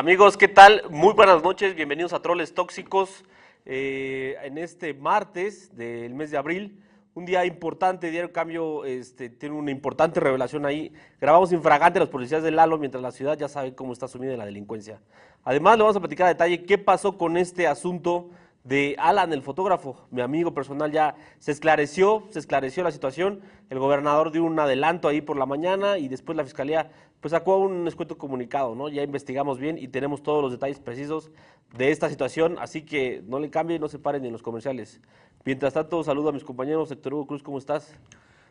Amigos, ¿qué tal? Muy buenas noches, bienvenidos a Troles Tóxicos. Eh, en este martes del mes de abril, un día importante, Diario Cambio este, tiene una importante revelación ahí. Grabamos infragante a los policías de Lalo mientras la ciudad ya sabe cómo está sumida en la delincuencia. Además, le vamos a platicar a detalle qué pasó con este asunto de Alan, el fotógrafo, mi amigo personal, ya se esclareció, se esclareció la situación. El gobernador dio un adelanto ahí por la mañana y después la fiscalía pues sacó un escueto comunicado, ¿no? Ya investigamos bien y tenemos todos los detalles precisos de esta situación, así que no le cambien, no se paren en los comerciales. Mientras tanto, saludo a mis compañeros. Héctor Hugo Cruz, ¿cómo estás?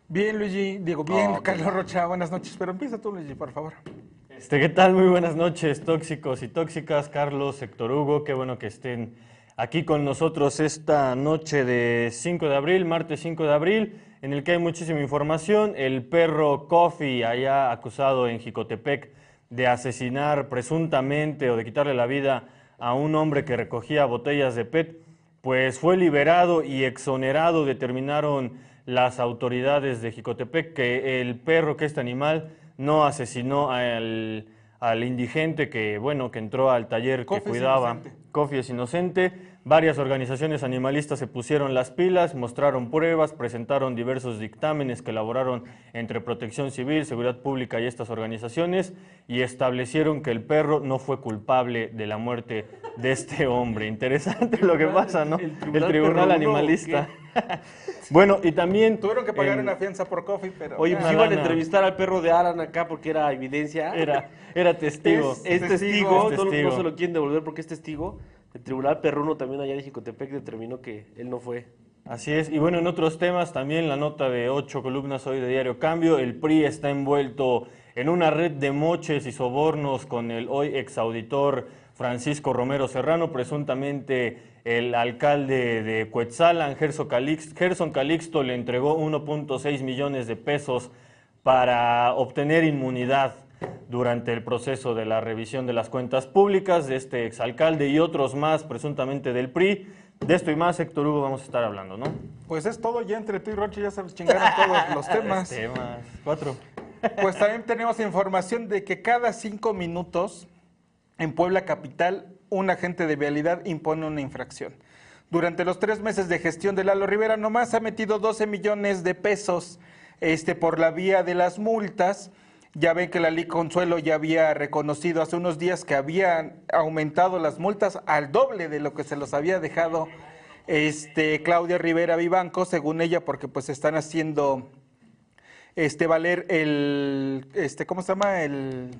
Bien, Luigi. Diego, bien. Carlos Rocha, buenas noches. Pero empieza tú, Luigi, por favor. Este, ¿Qué tal? Muy buenas noches, tóxicos y tóxicas. Carlos, Héctor Hugo, qué bueno que estén aquí con nosotros esta noche de 5 de abril, martes 5 de abril en el que hay muchísima información. El perro Coffee, allá acusado en Jicotepec de asesinar presuntamente o de quitarle la vida a un hombre que recogía botellas de PET, pues fue liberado y exonerado. Determinaron las autoridades de Jicotepec que el perro, que este animal, no asesinó al, indigente que, bueno, que entró al taller que cuidaba. Coffee es inocente Varias organizaciones animalistas se pusieron las pilas, mostraron pruebas, presentaron diversos dictámenes que elaboraron entre Protección Civil, Seguridad Pública y estas organizaciones y establecieron que el perro no fue culpable de la muerte de este hombre. Interesante lo que pasa, ¿no? El Tribunal, Animalista. bueno, y también... Tuvieron que pagar una fianza por coffee, pero... Oye, pues iban a entrevistar al perro de Alan acá porque era evidencia. Era, era testigo. Es, testigo, No, no se lo quieren devolver porque es testigo el Tribunal Perruno también allá de Jicotepec determinó que él no fue. Así es, y bueno, en otros temas también la nota de ocho columnas hoy de Diario Cambio, el PRI está envuelto en una red de moches y sobornos con el hoy exauditor Francisco Romero Serrano, presuntamente el alcalde de Calixto, Gerson Calixto le entregó 1.6 millones de pesos para obtener inmunidad durante el proceso de la revisión de las cuentas públicas de este exalcalde y otros más presuntamente del PRI. De esto y más, Héctor Hugo, vamos a estar hablando, ¿no? Pues es todo, ya entre tú y Roche ya se chingaron todos los temas. temas, cuatro. Pues también tenemos información de que cada cinco minutos en Puebla Capital un agente de vialidad impone una infracción. Durante los tres meses de gestión de Lalo Rivera nomás ha metido 12 millones de pesos este, por la vía de las multas ya ven que la Ley Consuelo ya había reconocido hace unos días que habían aumentado las multas al doble de lo que se los había dejado este Claudia Rivera Vivanco, según ella, porque pues están haciendo este valer el este ¿cómo se llama? el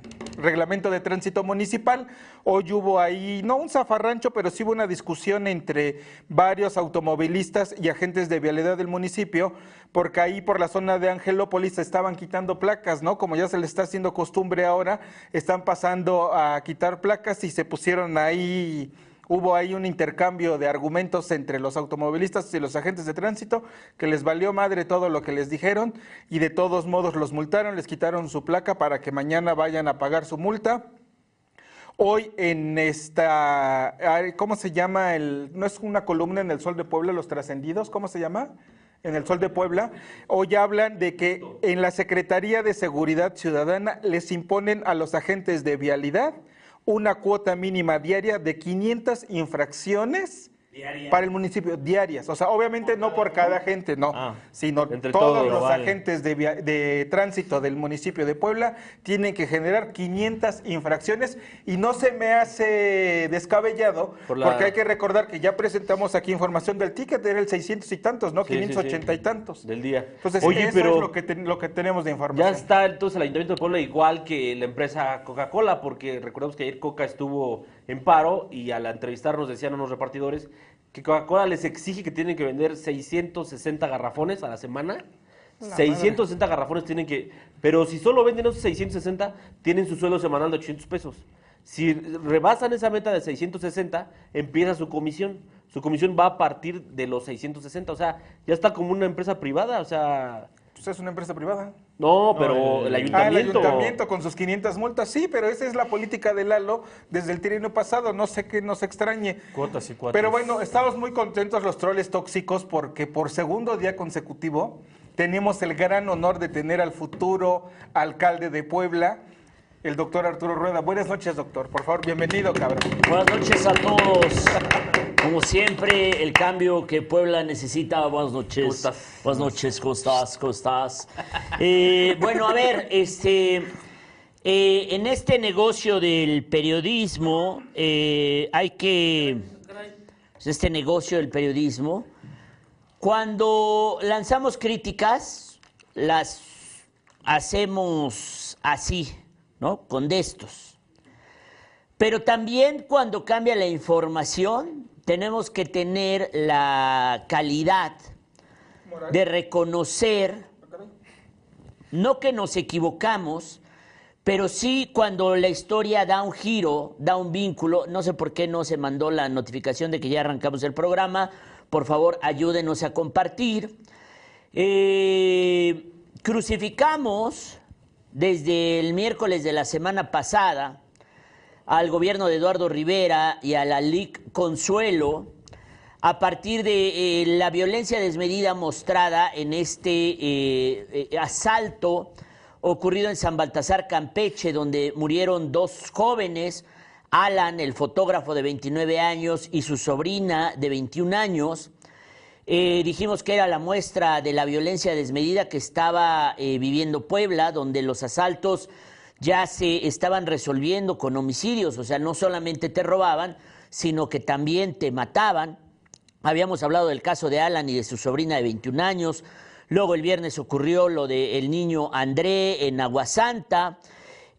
reglamento de tránsito municipal. Hoy hubo ahí, no un zafarrancho, pero sí hubo una discusión entre varios automovilistas y agentes de vialidad del municipio, porque ahí por la zona de Angelópolis estaban quitando placas, ¿no? Como ya se les está haciendo costumbre ahora, están pasando a quitar placas y se pusieron ahí hubo ahí un intercambio de argumentos entre los automovilistas y los agentes de tránsito que les valió madre todo lo que les dijeron y de todos modos los multaron, les quitaron su placa para que mañana vayan a pagar su multa. Hoy en esta, ¿cómo se llama? El, no es una columna en el Sol de Puebla, los trascendidos, ¿cómo se llama? En el Sol de Puebla. Hoy hablan de que en la Secretaría de Seguridad Ciudadana les imponen a los agentes de vialidad una cuota mínima diaria de 500 infracciones para el municipio, diarias. O sea, obviamente no por cada gente, no, ah, sino todos los agentes de, de, tránsito del municipio de Puebla tienen que generar 500 infracciones y no se me hace descabellado, porque hay que recordar que ya presentamos aquí información del ticket, era el 600 y tantos, ¿no? 580 y tantos. Del día. Entonces, Oye, eso pero es lo que, lo que tenemos de información. Ya está entonces el Ayuntamiento de Puebla igual que la empresa Coca-Cola, porque recordemos que ayer Coca estuvo en paro y al entrevistarnos decían unos repartidores que Coca-Cola les exige que tienen que vender 660 garrafones a la semana. 660 garrafones tienen que... Pero si solo venden esos 660, tienen su sueldo semanal de 800 pesos. Si rebasan esa meta de 660, empieza su comisión. Su comisión va a partir de los 660. O sea, ya está como una empresa privada. O sea... Pues es una empresa privada. No, pero el, ayuntamiento. Ah, el ayuntamiento con sus 500 multas, sí, pero esa es la política de Lalo desde el tirino pasado, no sé qué nos extrañe. Cuotas y cuotas. Pero bueno, estamos muy contentos los troles tóxicos porque por segundo día consecutivo tenemos el gran honor de tener al futuro alcalde de Puebla, el doctor Arturo Rueda. Buenas noches, doctor. Por favor, bienvenido, cabrón. Buenas noches a todos. Como siempre, el cambio que Puebla necesita. Buenas noches. ¿Cómo estás? Buenas noches, ¿cómo estás? ¿Cómo estás? Eh, bueno, a ver, este, eh, en este negocio del periodismo eh, hay que, este negocio del periodismo, cuando lanzamos críticas, las hacemos así, ¿no? Con destos. Pero también cuando cambia la información, tenemos que tener la calidad de reconocer, no que nos equivocamos, pero sí cuando la historia da un giro, da un vínculo, no sé por qué no se mandó la notificación de que ya arrancamos el programa, por favor ayúdenos a compartir. Eh, crucificamos desde el miércoles de la semana pasada al gobierno de Eduardo Rivera y a la LIC Consuelo a partir de eh, la violencia desmedida mostrada en este eh, eh, asalto ocurrido en San Baltasar, Campeche, donde murieron dos jóvenes, Alan, el fotógrafo de 29 años, y su sobrina de 21 años. Dijimos que era la muestra de la violencia desmedida que estaba viviendo Puebla, donde los asaltos ya se estaban resolviendo con homicidios, o sea, no solamente te robaban, sino que también te mataban. Habíamos hablado del caso de Alan y de su sobrina de 21 años. Luego el viernes ocurrió lo del niño André en Aguasanta.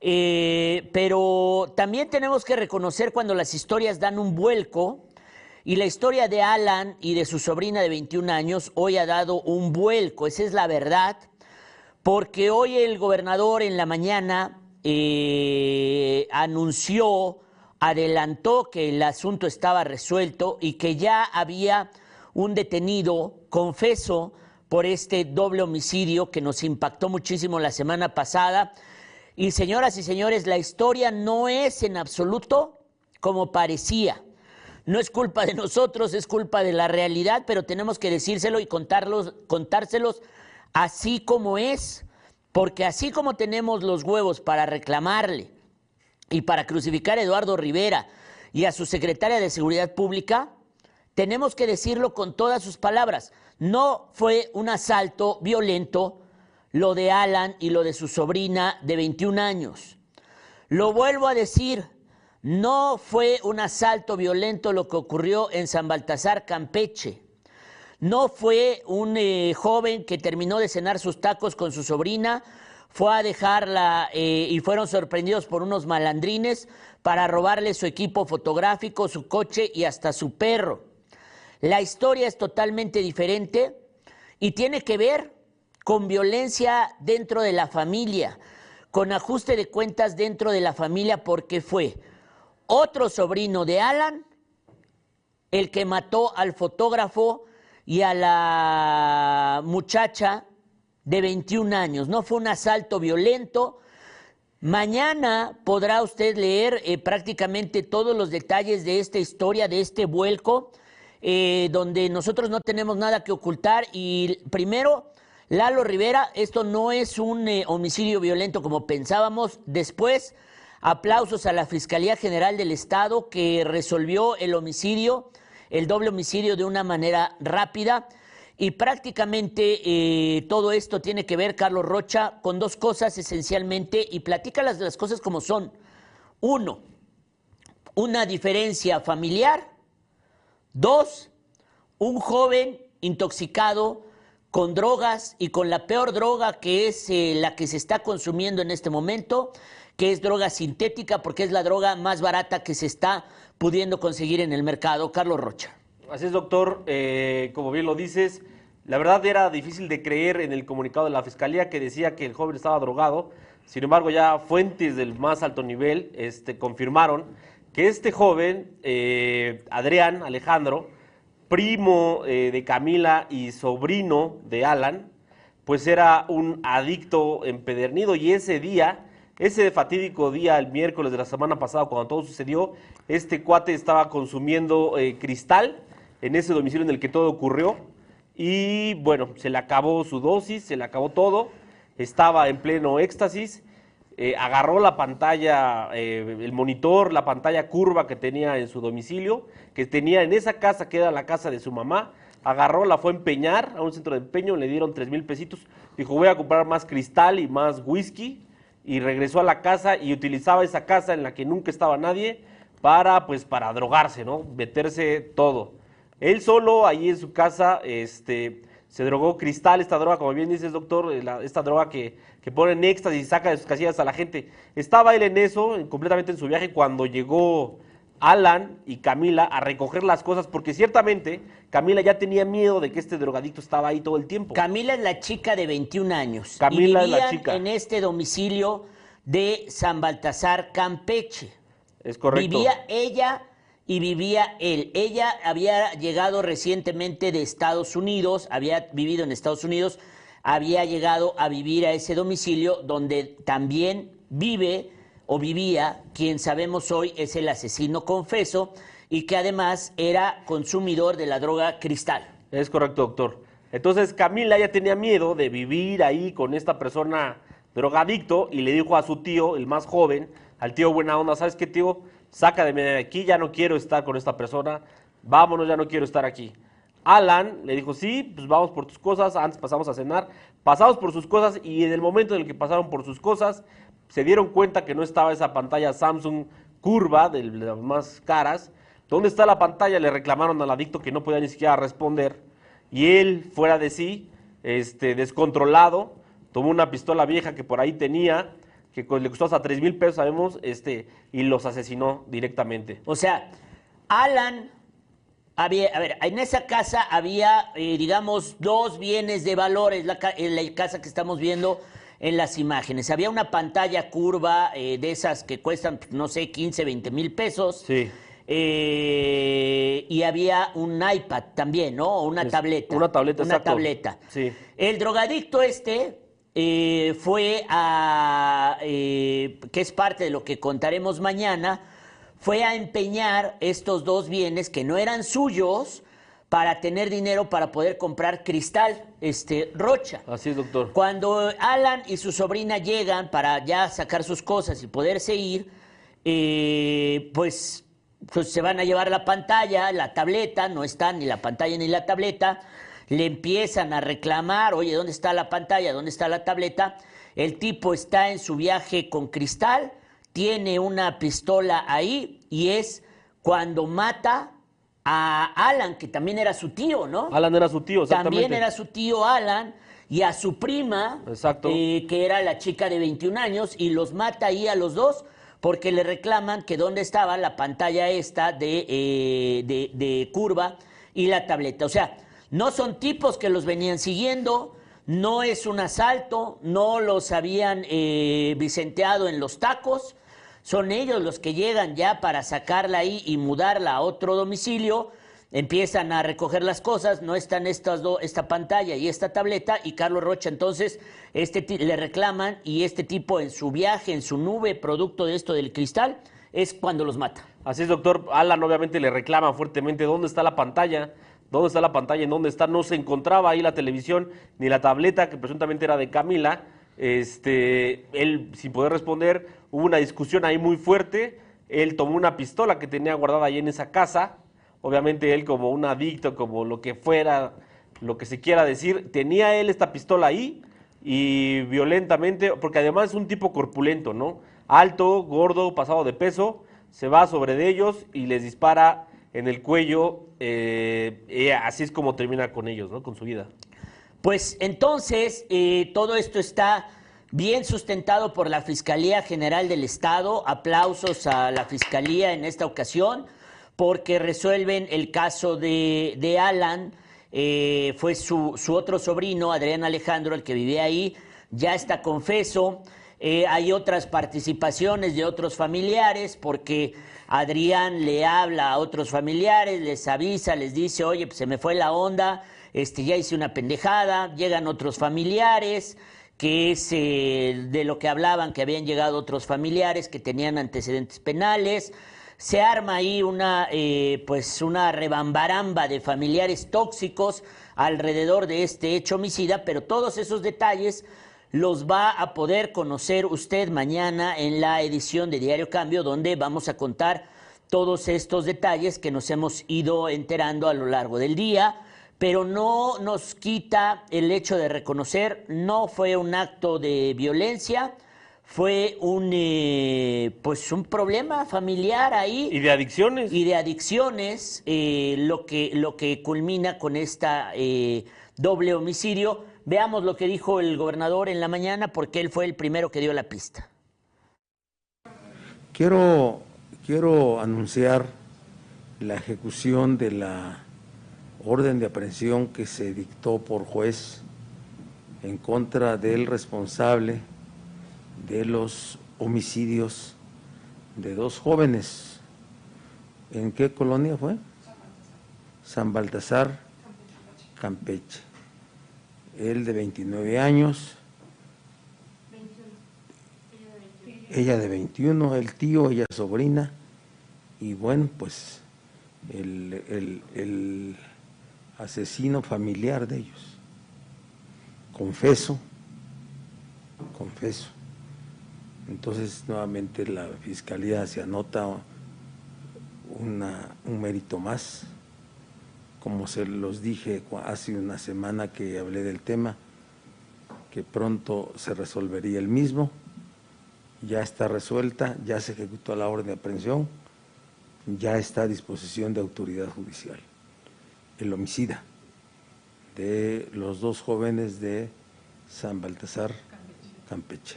Eh, pero también tenemos que reconocer cuando las historias dan un vuelco. Y la historia de Alan y de su sobrina de 21 años hoy ha dado un vuelco, esa es la verdad, porque hoy el gobernador en la mañana eh, anunció, adelantó que el asunto estaba resuelto y que ya había un detenido, confeso, por este doble homicidio que nos impactó muchísimo la semana pasada. Y señoras y señores, la historia no es en absoluto como parecía. No es culpa de nosotros, es culpa de la realidad, pero tenemos que decírselo y contárselos así como es, porque así como tenemos los huevos para reclamarle y para crucificar a Eduardo Rivera y a su secretaria de Seguridad Pública, tenemos que decirlo con todas sus palabras. No fue un asalto violento lo de Alan y lo de su sobrina de 21 años. Lo vuelvo a decir, no fue un asalto violento lo que ocurrió en San Baltasar, Campeche. No fue un eh, joven que terminó de cenar sus tacos con su sobrina, fue a dejarla eh, y fueron sorprendidos por unos malandrines para robarle su equipo fotográfico, su coche y hasta su perro. La historia es totalmente diferente y tiene que ver con violencia dentro de la familia, con ajuste de cuentas dentro de la familia, porque fue otro sobrino de Alan el que mató al fotógrafo y a la muchacha de 21 años. No fue un asalto violento. Mañana podrá usted leer eh, prácticamente todos los detalles de esta historia, de este vuelco, eh, donde nosotros no tenemos nada que ocultar. Y primero, Lalo Rivera, esto no es un eh, homicidio violento como pensábamos. Después, aplausos a la Fiscalía General del Estado que resolvió el homicidio, el doble homicidio de una manera rápida. Y prácticamente eh, todo esto tiene que ver, Carlos Rocha, con dos cosas esencialmente, y platica las, las cosas como son. Uno, una diferencia familiar. Dos, un joven intoxicado con drogas y con la peor droga que es eh, la que se está consumiendo en este momento, que es droga sintética, porque es la droga más barata que se está pudiendo conseguir en el mercado. Carlos Rocha. Así es, doctor. Eh, como bien lo dices, la verdad era difícil de creer en el comunicado de la Fiscalía que decía que el joven estaba drogado. Sin embargo, ya fuentes del más alto nivel este, confirmaron que este joven, eh, Adrián Alejandro, primo eh, de Camila y sobrino de Alan, pues era un adicto empedernido y ese día, ese fatídico día, el miércoles de la semana pasada, cuando todo sucedió, este cuate estaba consumiendo eh, cristal en ese domicilio en el que todo ocurrió y bueno, se le acabó su dosis, se le acabó todo, estaba en pleno éxtasis eh, agarró la pantalla, eh, el monitor, la pantalla curva que tenía en su domicilio, que tenía en esa casa que era la casa de su mamá, agarró, la fue a empeñar a un centro de empeño, le dieron tres mil pesitos, dijo voy a comprar más cristal y más whisky, y regresó a la casa y utilizaba esa casa en la que nunca estaba nadie para, pues, para drogarse, ¿no? Meterse todo. Él solo, ahí en su casa, este, se drogó cristal, esta droga, como bien dices, doctor, eh, esta droga que, que pone en éxtasis y saca de sus casillas a la gente. Estaba él en eso, en- completamente en su viaje, cuando llegó Alan y Camila a recoger las cosas, porque ciertamente Camila ya tenía miedo de que este drogadicto estaba ahí todo el tiempo. Camila es la chica de 21 años. Camila y es la chica. en este domicilio de San Baltasar, Campeche. es correcto. Vivía ella y vivía él. Ella había llegado recientemente de Estados Unidos, había vivido en Estados Unidos, había llegado a vivir a ese domicilio donde también vive o vivía quien sabemos hoy es el asesino confeso y que además era consumidor de la droga cristal. Es correcto, doctor. Entonces Camila ya tenía miedo de vivir ahí con esta persona drogadicto y le dijo a su tío, el más joven, al tío buena onda, ¿sabes qué tío? Sácame de aquí, ya no quiero estar con esta persona, vámonos, ya no quiero estar aquí. Alan le dijo, sí, pues vamos por tus cosas, antes pasamos a cenar, pasamos por sus cosas y en el momento en el que pasaron por sus cosas, se dieron cuenta que no estaba esa pantalla Samsung curva, de las más caras. ¿Dónde está la pantalla? Le reclamaron al adicto que no podía ni siquiera responder. Y él, fuera de sí, este, descontrolado, tomó una pistola vieja que por ahí tenía, que le costó hasta 3 mil pesos, sabemos, este, y los asesinó directamente. O sea, Alan había, a ver, en esa casa había, eh, digamos, dos bienes de valores, la, en la casa que estamos viendo en las imágenes. Había una pantalla curva eh, de esas que cuestan, no sé, 15, 20 mil pesos. Sí. Eh, y había un iPad también, ¿no? O una Es- tableta. una tableta, Una exacto. tableta. Sí. El drogadicto este eh, fue a, eh, que es parte de lo que contaremos mañana, fue a empeñar estos dos bienes que no eran suyos para tener dinero para poder comprar cristal, este, rocha. Así es, doctor. Cuando Alan y su sobrina llegan para ya sacar sus cosas y poderse ir, eh, pues, pues se van a llevar la pantalla, la tableta, no está ni la pantalla ni la tableta, le empiezan a reclamar, oye, ¿dónde está la pantalla? ¿Dónde está la tableta? El tipo está en su viaje con cristal, tiene una pistola ahí y es cuando mata a Alan, que también era su tío, ¿no? Alan era su tío, exactamente. También era su tío Alan y a su prima, Exacto. eh, que era la chica de 21 años, y los mata ahí a los dos porque le reclaman que dónde estaba la pantalla esta de, eh, de, de curva y la tableta. O sea, no son tipos que los venían siguiendo, no es un asalto, no los habían eh, vicenteado en los tacos, son ellos los que llegan ya para sacarla ahí y mudarla a otro domicilio. Empiezan a recoger las cosas, no están estas dos, esta pantalla y esta tableta, y Carlos Rocha entonces este le reclaman y este tipo en su viaje, en su nube, producto de esto del cristal, es cuando los mata. Así es, doctor. Alan obviamente le reclama fuertemente dónde está la pantalla, dónde está la pantalla, en dónde está. No se encontraba ahí la televisión ni la tableta, que presuntamente era de Camila. Este, él, sin poder responder, hubo una discusión ahí muy fuerte. Él tomó una pistola que tenía guardada ahí en esa casa. Obviamente él como un adicto, como lo que fuera, lo que se quiera decir, tenía él esta pistola ahí y violentamente, porque además es un tipo corpulento, ¿no? Alto, gordo, pasado de peso, se va sobre de ellos y les dispara en el cuello. eh, así es como termina con ellos, ¿no? Con su vida. Pues entonces eh, todo esto está bien sustentado por la Fiscalía General del Estado. Aplausos a la Fiscalía en esta ocasión porque resuelven el caso de, de Alan. eh, fue su, su otro sobrino, Adrián Alejandro, el que vivía ahí. Ya está confeso. Eh, hay otras participaciones de otros familiares porque Adrián le habla a otros familiares, les avisa, les dice, oye, pues se me fue la onda, este, ya hice una pendejada, llegan otros familiares, que es eh, de lo que hablaban, que habían llegado otros familiares que tenían antecedentes penales. Se arma ahí una, eh, pues una rebambaramba de familiares tóxicos alrededor de este hecho homicida, pero todos esos detalles los va a poder conocer usted mañana en la edición de Diario Cambio, donde vamos a contar todos estos detalles que nos hemos ido enterando a lo largo del día, pero no nos quita el hecho de reconocer, no fue un acto de violencia, fue un eh, pues un problema familiar ahí. Y de adicciones. y de adicciones eh, lo que lo que culmina con esta eh, doble homicidio. Veamos lo que dijo el gobernador en la mañana porque él fue el primero que dio la pista. Quiero, quiero anunciar la ejecución de la orden de aprehensión que se dictó por juez en contra del responsable de los homicidios de dos jóvenes. ¿En qué colonia fue? San Baltasar, Campeche. Él de 29 años, ella de 21, el tío, ella sobrina, y bueno, pues el, el- el asesino familiar de ellos. Confeso, confeso. Entonces nuevamente la fiscalía se anota una, un mérito más. Como se los dije hace una semana que hablé del tema, que pronto se resolvería el mismo ya está resuelta, ya se ejecutó la orden de aprehensión, ya está a disposición de autoridad judicial. El homicida de los dos jóvenes de San Baltasar, Campeche.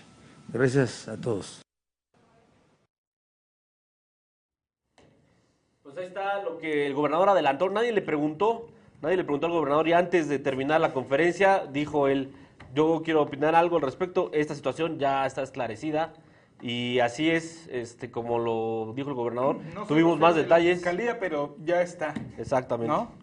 Gracias a todos. Pues ahí está lo que el gobernador adelantó. Nadie le preguntó, nadie le preguntó al gobernador y antes de terminar la conferencia dijo él, yo quiero opinar algo al respecto, esta situación ya está esclarecida y así es, este, como lo dijo el gobernador. No Tuvimos más de la detalles. Fiscalía, pero ya está. Exactamente. ¿No?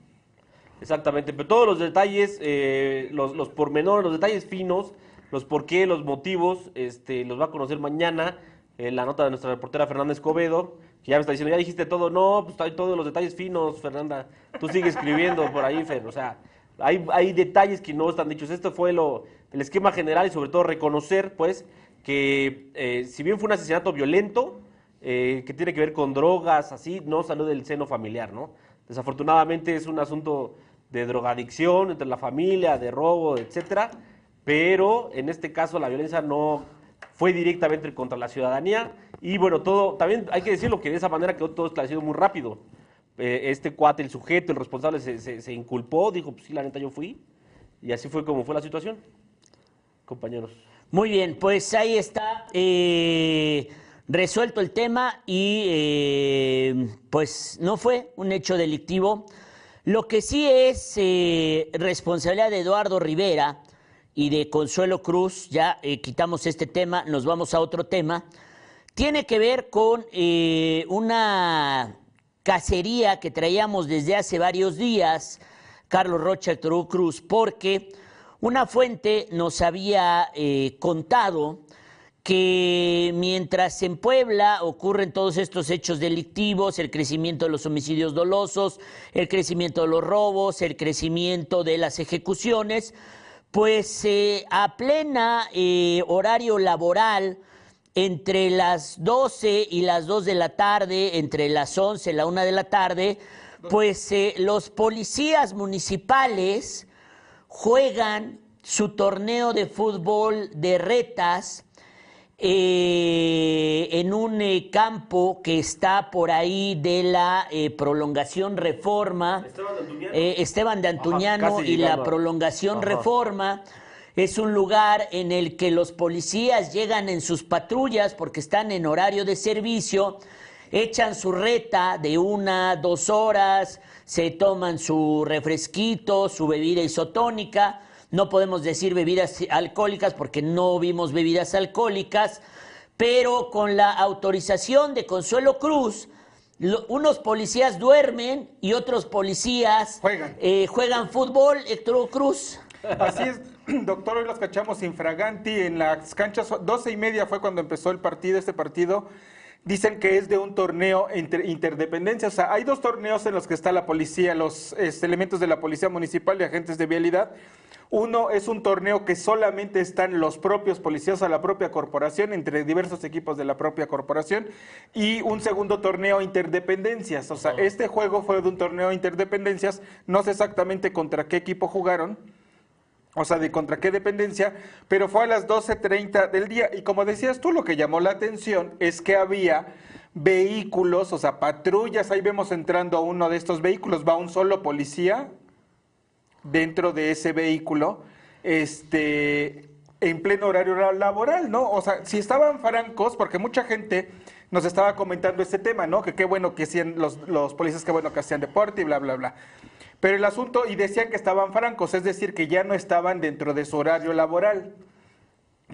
Exactamente, pero todos los detalles, eh, los, los pormenores, los detalles finos, los por qué, los motivos, este, los va a conocer mañana en la nota de nuestra reportera Fernanda Escobedo, que ya me está diciendo, ya dijiste todo, no, pues hay todos los detalles finos, Fernanda, tú sigues escribiendo por ahí, Fer, o sea, hay, hay detalles que no están dichos, esto fue lo, el esquema general y sobre todo reconocer, pues, que eh, si bien fue un asesinato violento, eh, que tiene que ver con drogas, así, no salió del seno familiar, ¿no? Desafortunadamente es un asunto de drogadicción entre la familia, de robo, etcétera, pero en este caso la violencia no fue directamente contra la ciudadanía y bueno, todo, también hay que decirlo que de esa manera quedó todo esclarecido muy rápido. Eh, este cuate, el sujeto, el responsable se, se- inculpó, dijo, pues sí, la neta yo fui y así fue como fue la situación, compañeros. Muy bien, pues ahí está eh, resuelto el tema y eh, pues no fue un hecho delictivo. Lo que sí es eh, responsabilidad de Eduardo Rivera y de Consuelo Cruz, ya eh, quitamos este tema, nos vamos a otro tema, tiene que ver con eh, una cacería que traíamos desde hace varios días, Carlos Rocha, Cruz, porque una fuente nos había eh, contado que mientras en Puebla ocurren todos estos hechos delictivos, el crecimiento de los homicidios dolosos, el crecimiento de los robos, el crecimiento de las ejecuciones, pues eh, a plena horario laboral, entre las 12 y las 2 de la tarde, entre las 11 y la 1 de la tarde, pues eh, los policías municipales juegan su torneo de fútbol de retas eh, en un eh, campo que está por ahí de la eh, prolongación Reforma. Esteban de Antuñano. Esteban de Antuñano y la llegando prolongación Ajá. Reforma. Es un lugar en el que los policías llegan en sus patrullas porque están en horario de servicio, echan su reta de una, dos horas, se toman su refresquito, su bebida isotónica. No podemos decir bebidas alcohólicas porque no vimos bebidas alcohólicas, pero con la autorización de Consuelo Cruz, lo- unos policías duermen y otros policías Juegan. eh, juegan fútbol, Héctor Cruz. Así es, doctor, hoy los cachamos infraganti en las canchas, 12 y media fue cuando empezó el partido, este partido. Dicen que es de un torneo inter- interdependencia. O sea, hay dos torneos en los que está la policía, los este, elementos de la policía municipal y agentes de vialidad. Uno es un torneo que solamente están los propios policías a la propia corporación, entre diversos equipos de la propia corporación, y un segundo torneo interdependencias. O sea, este juego fue de un torneo interdependencias, no sé exactamente contra qué equipo jugaron, o sea, de contra qué dependencia, pero fue a las 12.30 del día. Y como decías tú, lo que llamó la atención es que había vehículos, o sea, patrullas, ahí vemos entrando a uno de estos vehículos, va un solo policía dentro de ese vehículo, este, en pleno horario la- laboral, ¿no? O sea, si estaban francos, porque mucha gente nos estaba comentando este tema, ¿no? Que qué bueno que hacían los, los policías, qué bueno que hacían deporte y bla, bla, bla. Pero el asunto, y decían que estaban francos, es decir, que ya no estaban dentro de su horario laboral.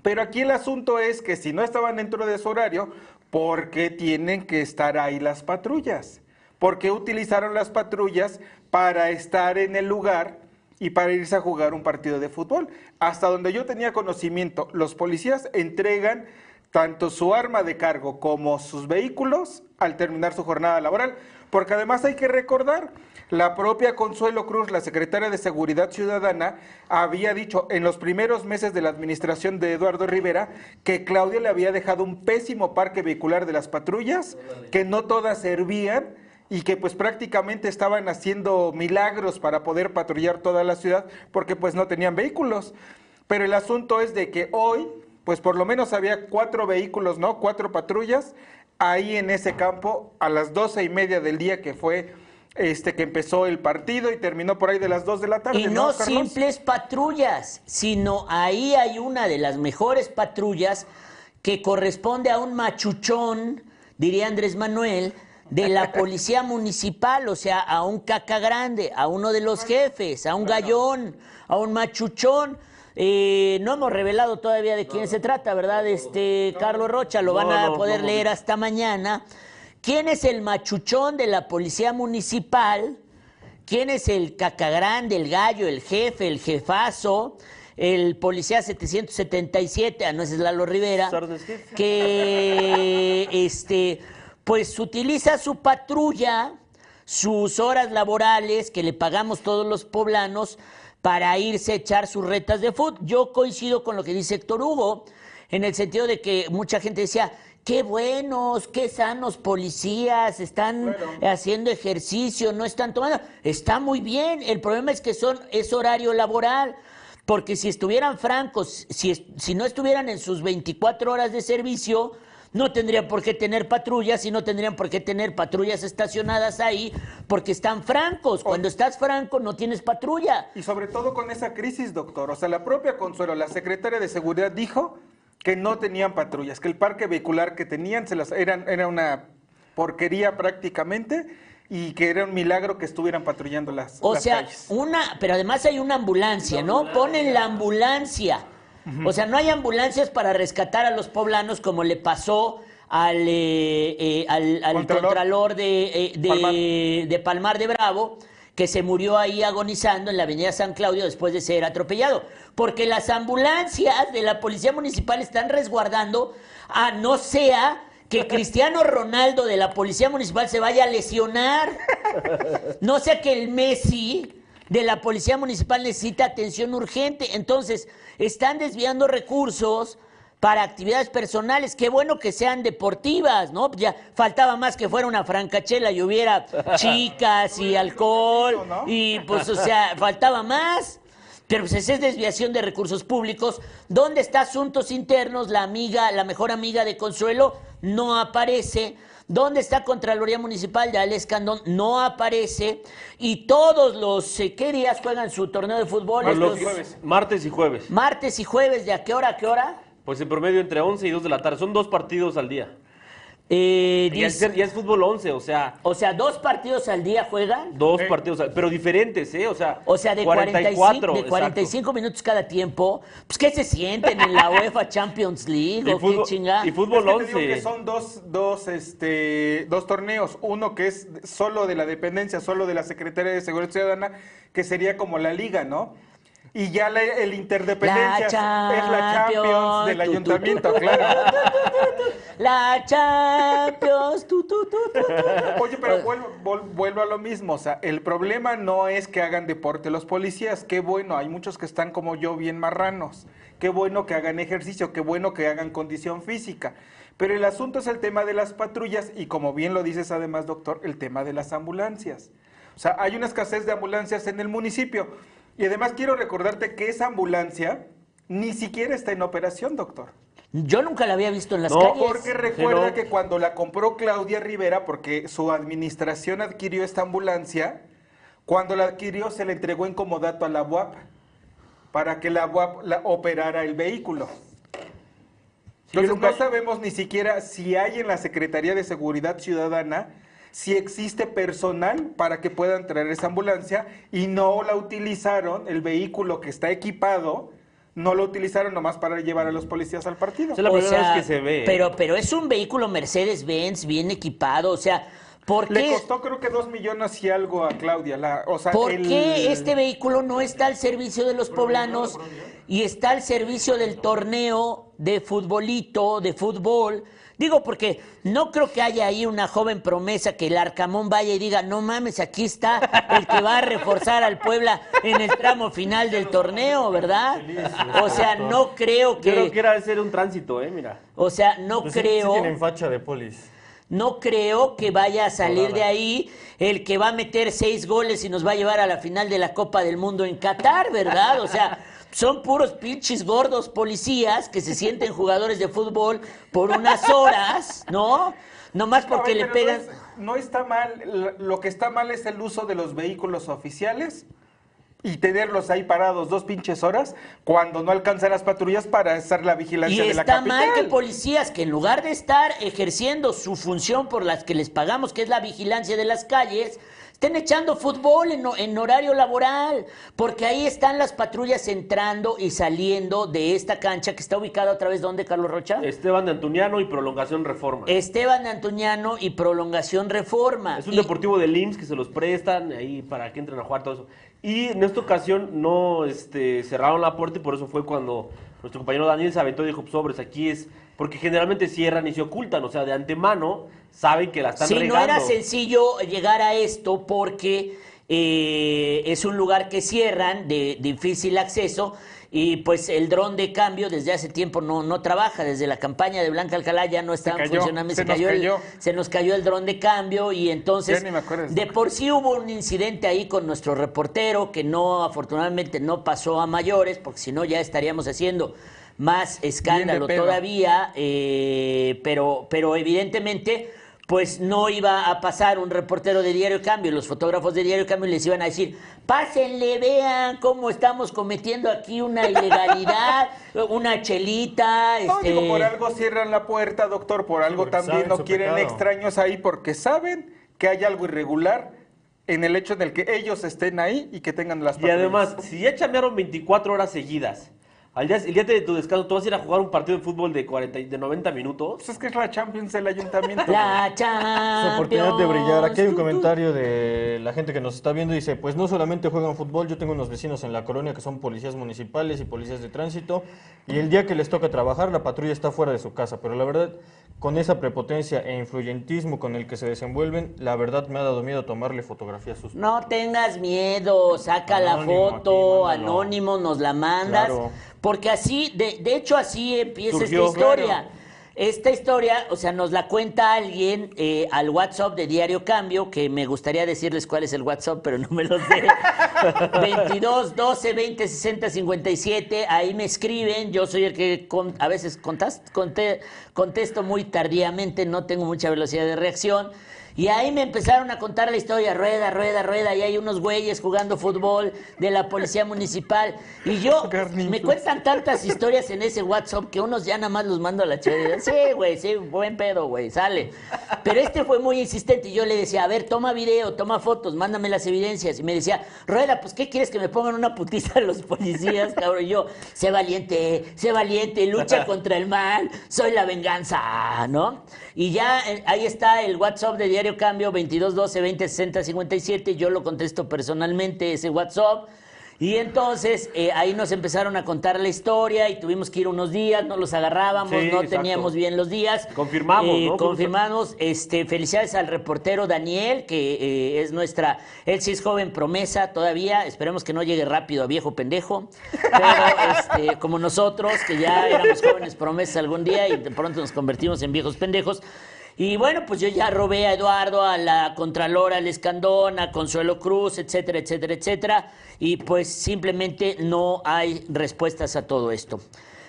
Pero aquí el asunto es que si no estaban dentro de su horario, ¿por qué tienen que estar ahí las patrullas? ¿Por qué utilizaron las patrullas para estar en el lugar y para irse a jugar un partido de fútbol? Hasta donde yo tenía conocimiento, los policías entregan tanto su arma de cargo como sus vehículos al terminar su jornada laboral, porque además hay que recordar, la propia Consuelo Cruz, la secretaria de Seguridad Ciudadana, había dicho en los primeros meses de la administración de Eduardo Rivera que Claudia le había dejado un pésimo parque vehicular de las patrullas, que no todas servían y que pues prácticamente estaban haciendo milagros para poder patrullar toda la ciudad porque pues no tenían vehículos. Pero el asunto es de que hoy, pues por lo menos había cuatro vehículos, ¿no? Cuatro patrullas ahí en ese campo a las doce y media del día que fue este que empezó el partido y terminó por ahí de las dos de la tarde. Y no Carlos? simples patrullas, sino ahí hay una de las mejores patrullas que corresponde a un machuchón, diría Andrés Manuel, de la policía municipal, o sea, a un caca grande, a uno de los jefes, a un gallón, a un machuchón. Eh, no hemos revelado todavía de quién se trata, ¿verdad? Este Carlos Rocha, lo van No, a poder no, leer hasta mañana. ¿Quién es el machuchón de la policía municipal? ¿Quién es el cacagrande, el gallo, el jefe, el jefazo? El policía 777, ah, no ese es Lalo Rivera, que este, pues utiliza su patrulla, sus horas laborales que le pagamos todos los poblanos para irse a echar sus retas de fútbol. Yo coincido con lo que dice Héctor Hugo, en el sentido de que mucha gente decía, qué buenos, qué sanos policías, están haciendo ejercicio, no están tomando. Está muy bien, el problema es que son, es horario laboral. Porque si estuvieran francos, si, si no estuvieran en sus 24 horas de servicio, no tendrían por qué tener patrullas y no tendrían por qué tener patrullas estacionadas ahí porque están francos. Cuando estás franco no tienes patrulla. Y sobre todo con esa crisis, doctor. O sea, la propia Consuelo, la secretaria de Seguridad, dijo que no tenían patrullas, que el parque vehicular que tenían se las, eran, era una porquería prácticamente y que era un milagro que estuvieran patrullando las, O las sea, calles. una, pero además hay una ambulancia, ¿no? Ponen la ambulancia. O sea, no hay ambulancias para rescatar a los poblanos como le pasó al, eh, eh, al, al Contralor. contralor de, eh, de- Palmar. de Palmar de Bravo, que se murió ahí agonizando en la avenida San Claudio después de ser atropellado. Porque las ambulancias de la policía municipal están resguardando a no sea que Cristiano Ronaldo de la policía municipal se vaya a lesionar. No sea que el Messi de la policía municipal necesita atención urgente. Entonces, están desviando recursos para actividades personales. Qué bueno que sean deportivas, ¿no? Ya faltaba más que fuera una francachela y hubiera chicas y alcohol. Y pues, o sea, faltaba más. Pero pues esa es desviación de recursos públicos. ¿Dónde está Asuntos Internos? La amiga, la mejor amiga de Consuelo no aparece. ¿Dónde está Contraloría Municipal de Alex Candón? No aparece. Y todos los, eh, ¿qué días juegan su torneo de fútbol? Los Estos- martes y jueves. Martes y jueves, ¿de a qué hora a qué hora? Pues en promedio entre 11 y 2 de la tarde. Son dos partidos al día. Eh, Y es, ya es fútbol 11, o sea, o sea, dos partidos al día juegan. dos partidos, al- pero diferentes, ¿eh? O sea, O sea, de 45, 44, de 45 minutos cada tiempo. Pues, ¿qué se sienten en la UEFA Champions League? Y ¿O qué fútbol, chinga? y fútbol Es que te digo 11. que son dos, dos, este, dos torneos. Uno que es solo de la dependencia, solo de la Secretaría de Seguridad Ciudadana, que sería como la liga, ¿no? Y ya la- el Interdependencia La es la Champions del Champions, tu, tu, tu. ayuntamiento, claro. La Champions. Oye, pero vuelvo, vuelvo a lo mismo. O sea, el problema no es que hagan deporte los policías. Qué bueno, hay muchos que están como yo bien marranos. Qué bueno que hagan ejercicio, qué bueno que hagan condición física. Pero el asunto es el tema de las patrullas y como bien lo dices además, doctor, el tema de las ambulancias. O sea, hay una escasez de ambulancias en el municipio. Y además quiero recordarte que esa ambulancia ni siquiera está en operación, doctor. Yo nunca la había visto en las No, calles. Porque recuerda que cuando la compró Claudia Rivera, porque su administración adquirió esta ambulancia, cuando la adquirió se le entregó en comodato a la UAP para que la UAP la operara el vehículo. Entonces nunca- no sabemos ni siquiera si hay en la Secretaría de Seguridad Ciudadana si existe personal para que puedan traer esa ambulancia y no la utilizaron, el vehículo que está equipado, no lo utilizaron nomás para llevar a los policías al partido. Es la O primera sea, vez que se ve. ¿eh? Pero, pero es un vehículo Mercedes-Benz bien equipado. O sea, ¿por Le qué, costó creo que dos millones y algo a Claudia. La, o sea, ¿por el- qué este vehículo no está al servicio de los poblanos y está al servicio del torneo de futbolito, de fútbol? Digo, porque no creo que haya ahí una joven promesa que el Arcamón vaya y diga, no mames, aquí está el que va a reforzar al Puebla en el tramo final del torneo, ¿verdad? O sea, no creo Yo creo que que, era hacer un tránsito, ¿eh? Mira. o sea, no Pues sí- sí creo. tienen facha de polis. No creo que vaya a salir de ahí el que va a meter seis goles y nos va a llevar a la final de la Copa del Mundo en Qatar, ¿verdad? O sea, son puros pinches gordos policías que se sienten jugadores de fútbol por unas horas, ¿no? Nomás porque le pegan. No, es- no está mal, lo que está mal es el uso de los vehículos oficiales y tenerlos ahí parados dos pinches horas cuando no alcanzan las patrullas para hacer la vigilancia Y de la está capital. mal que policías que en lugar de estar ejerciendo su función por las que les pagamos, que es la vigilancia de las calles, estén echando fútbol en, en horario laboral, porque ahí están las patrullas entrando y saliendo de esta cancha que está ubicada otra vez donde, Carlos Rocha? Esteban de Antuniano y Prolongación Reforma. Esteban de Antuñano y Prolongación Reforma. Es un Y- deportivo del IMSS que se los prestan ahí para que entren a jugar todo eso. Y en esta ocasión no este, cerraron la puerta y por eso fue cuando nuestro compañero Daniel se aventó y dijo, pues, sobres, aquí es... Porque generalmente cierran y se ocultan, o sea, de antemano saben que la están Sí, regando. no era sencillo llegar a esto porque eh, es un lugar que cierran de difícil acceso y pues el dron de cambio desde hace tiempo no, no trabaja, desde la campaña de Blanca Alcalá ya no estaba funcionando, se nos el- cayó. se nos cayó el dron de cambio y entonces Ya ni me acuerdo. de por sí hubo un incidente ahí con nuestro reportero que no, afortunadamente no pasó a mayores, porque si no ya estaríamos haciendo más escándalo todavía, eh, pero, pero evidentemente pues no iba a pasar un reportero de Diario Cambio, los fotógrafos de Diario Cambio les iban a decir, pásenle, vean cómo estamos cometiendo aquí una ilegalidad, una chelita, No, este... digo, por algo cierran la puerta, doctor, por algo Porque también no quieren pecado. extraños ahí porque saben que hay algo irregular en el hecho en el que ellos estén ahí y que tengan las Y patrullas. además, si ya chambearon 24 horas seguidas, al día, el día de tu descanso, tú vas a ir a jugar un partido de fútbol de, 40, y- de 90 minutos. Pues es que es la Champions del ayuntamiento. La Su Champions. oportunidad de brillar. Aquí hay un comentario de la gente que nos está viendo. Dice, pues no solamente juegan fútbol, yo tengo unos vecinos en la colonia que son policías municipales y policías de tránsito. Y el día que les toca trabajar, la patrulla está fuera de su casa. Pero la verdad, con esa prepotencia e influyentismo con el que se desenvuelven, la verdad me ha dado miedo tomarle fotografías a sus... No tengas miedo, saca la foto, anónimo, nos la mandas. Claro. Porque así, de, de hecho así empieza Surgió, esta historia. claro. Esta historia, o sea, nos la cuenta alguien eh, al WhatsApp de Diario Cambio, que me gustaría decirles cuál es el WhatsApp, pero no me lo sé. 22 12 20 60 57, ahí me escriben, yo soy el que con- a veces contas- conte- contesto muy tardíamente, no tengo mucha velocidad de reacción. Y ahí me empezaron a contar la historia, rueda, rueda, rueda, y hay unos güeyes jugando fútbol de la policía municipal. Y yo, me cuentan tantas historias en ese WhatsApp que unos ya nada más los mando a la chévere. Sí, güey, sí, buen pedo, güey, sale. Pero este fue muy insistente y yo le decía, a ver, toma video, toma fotos, mándame las evidencias. Y me decía, Rueda, pues, ¿qué quieres que me pongan una putiza a los policías, cabrón? Y yo, sé valiente, sé valiente, lucha contra el mal, soy la venganza, ¿no? Y ya eh, ahí está el WhatsApp de Diario Cambio, 22 12 20 60 57. Yo lo contesto personalmente, ese WhatsApp. Y entonces eh, ahí nos empezaron a contar la historia y tuvimos que ir unos días, no los agarrábamos, Sí, no exacto. teníamos bien los días. Confirmamos, Eh, ¿no? Confirmamos. Este, felicidades al reportero Daniel, que eh, es nuestra, él sí es joven promesa todavía, esperemos que no llegue rápido a viejo pendejo, pero este, como nosotros, que ya éramos jóvenes promesas algún día y de pronto nos convertimos en viejos pendejos. Y bueno, pues yo ya robé a Eduardo, a la Contralora, al Escandón, a Consuelo Cruz, etcétera, etcétera, etcétera. Y pues simplemente no hay respuestas a todo esto.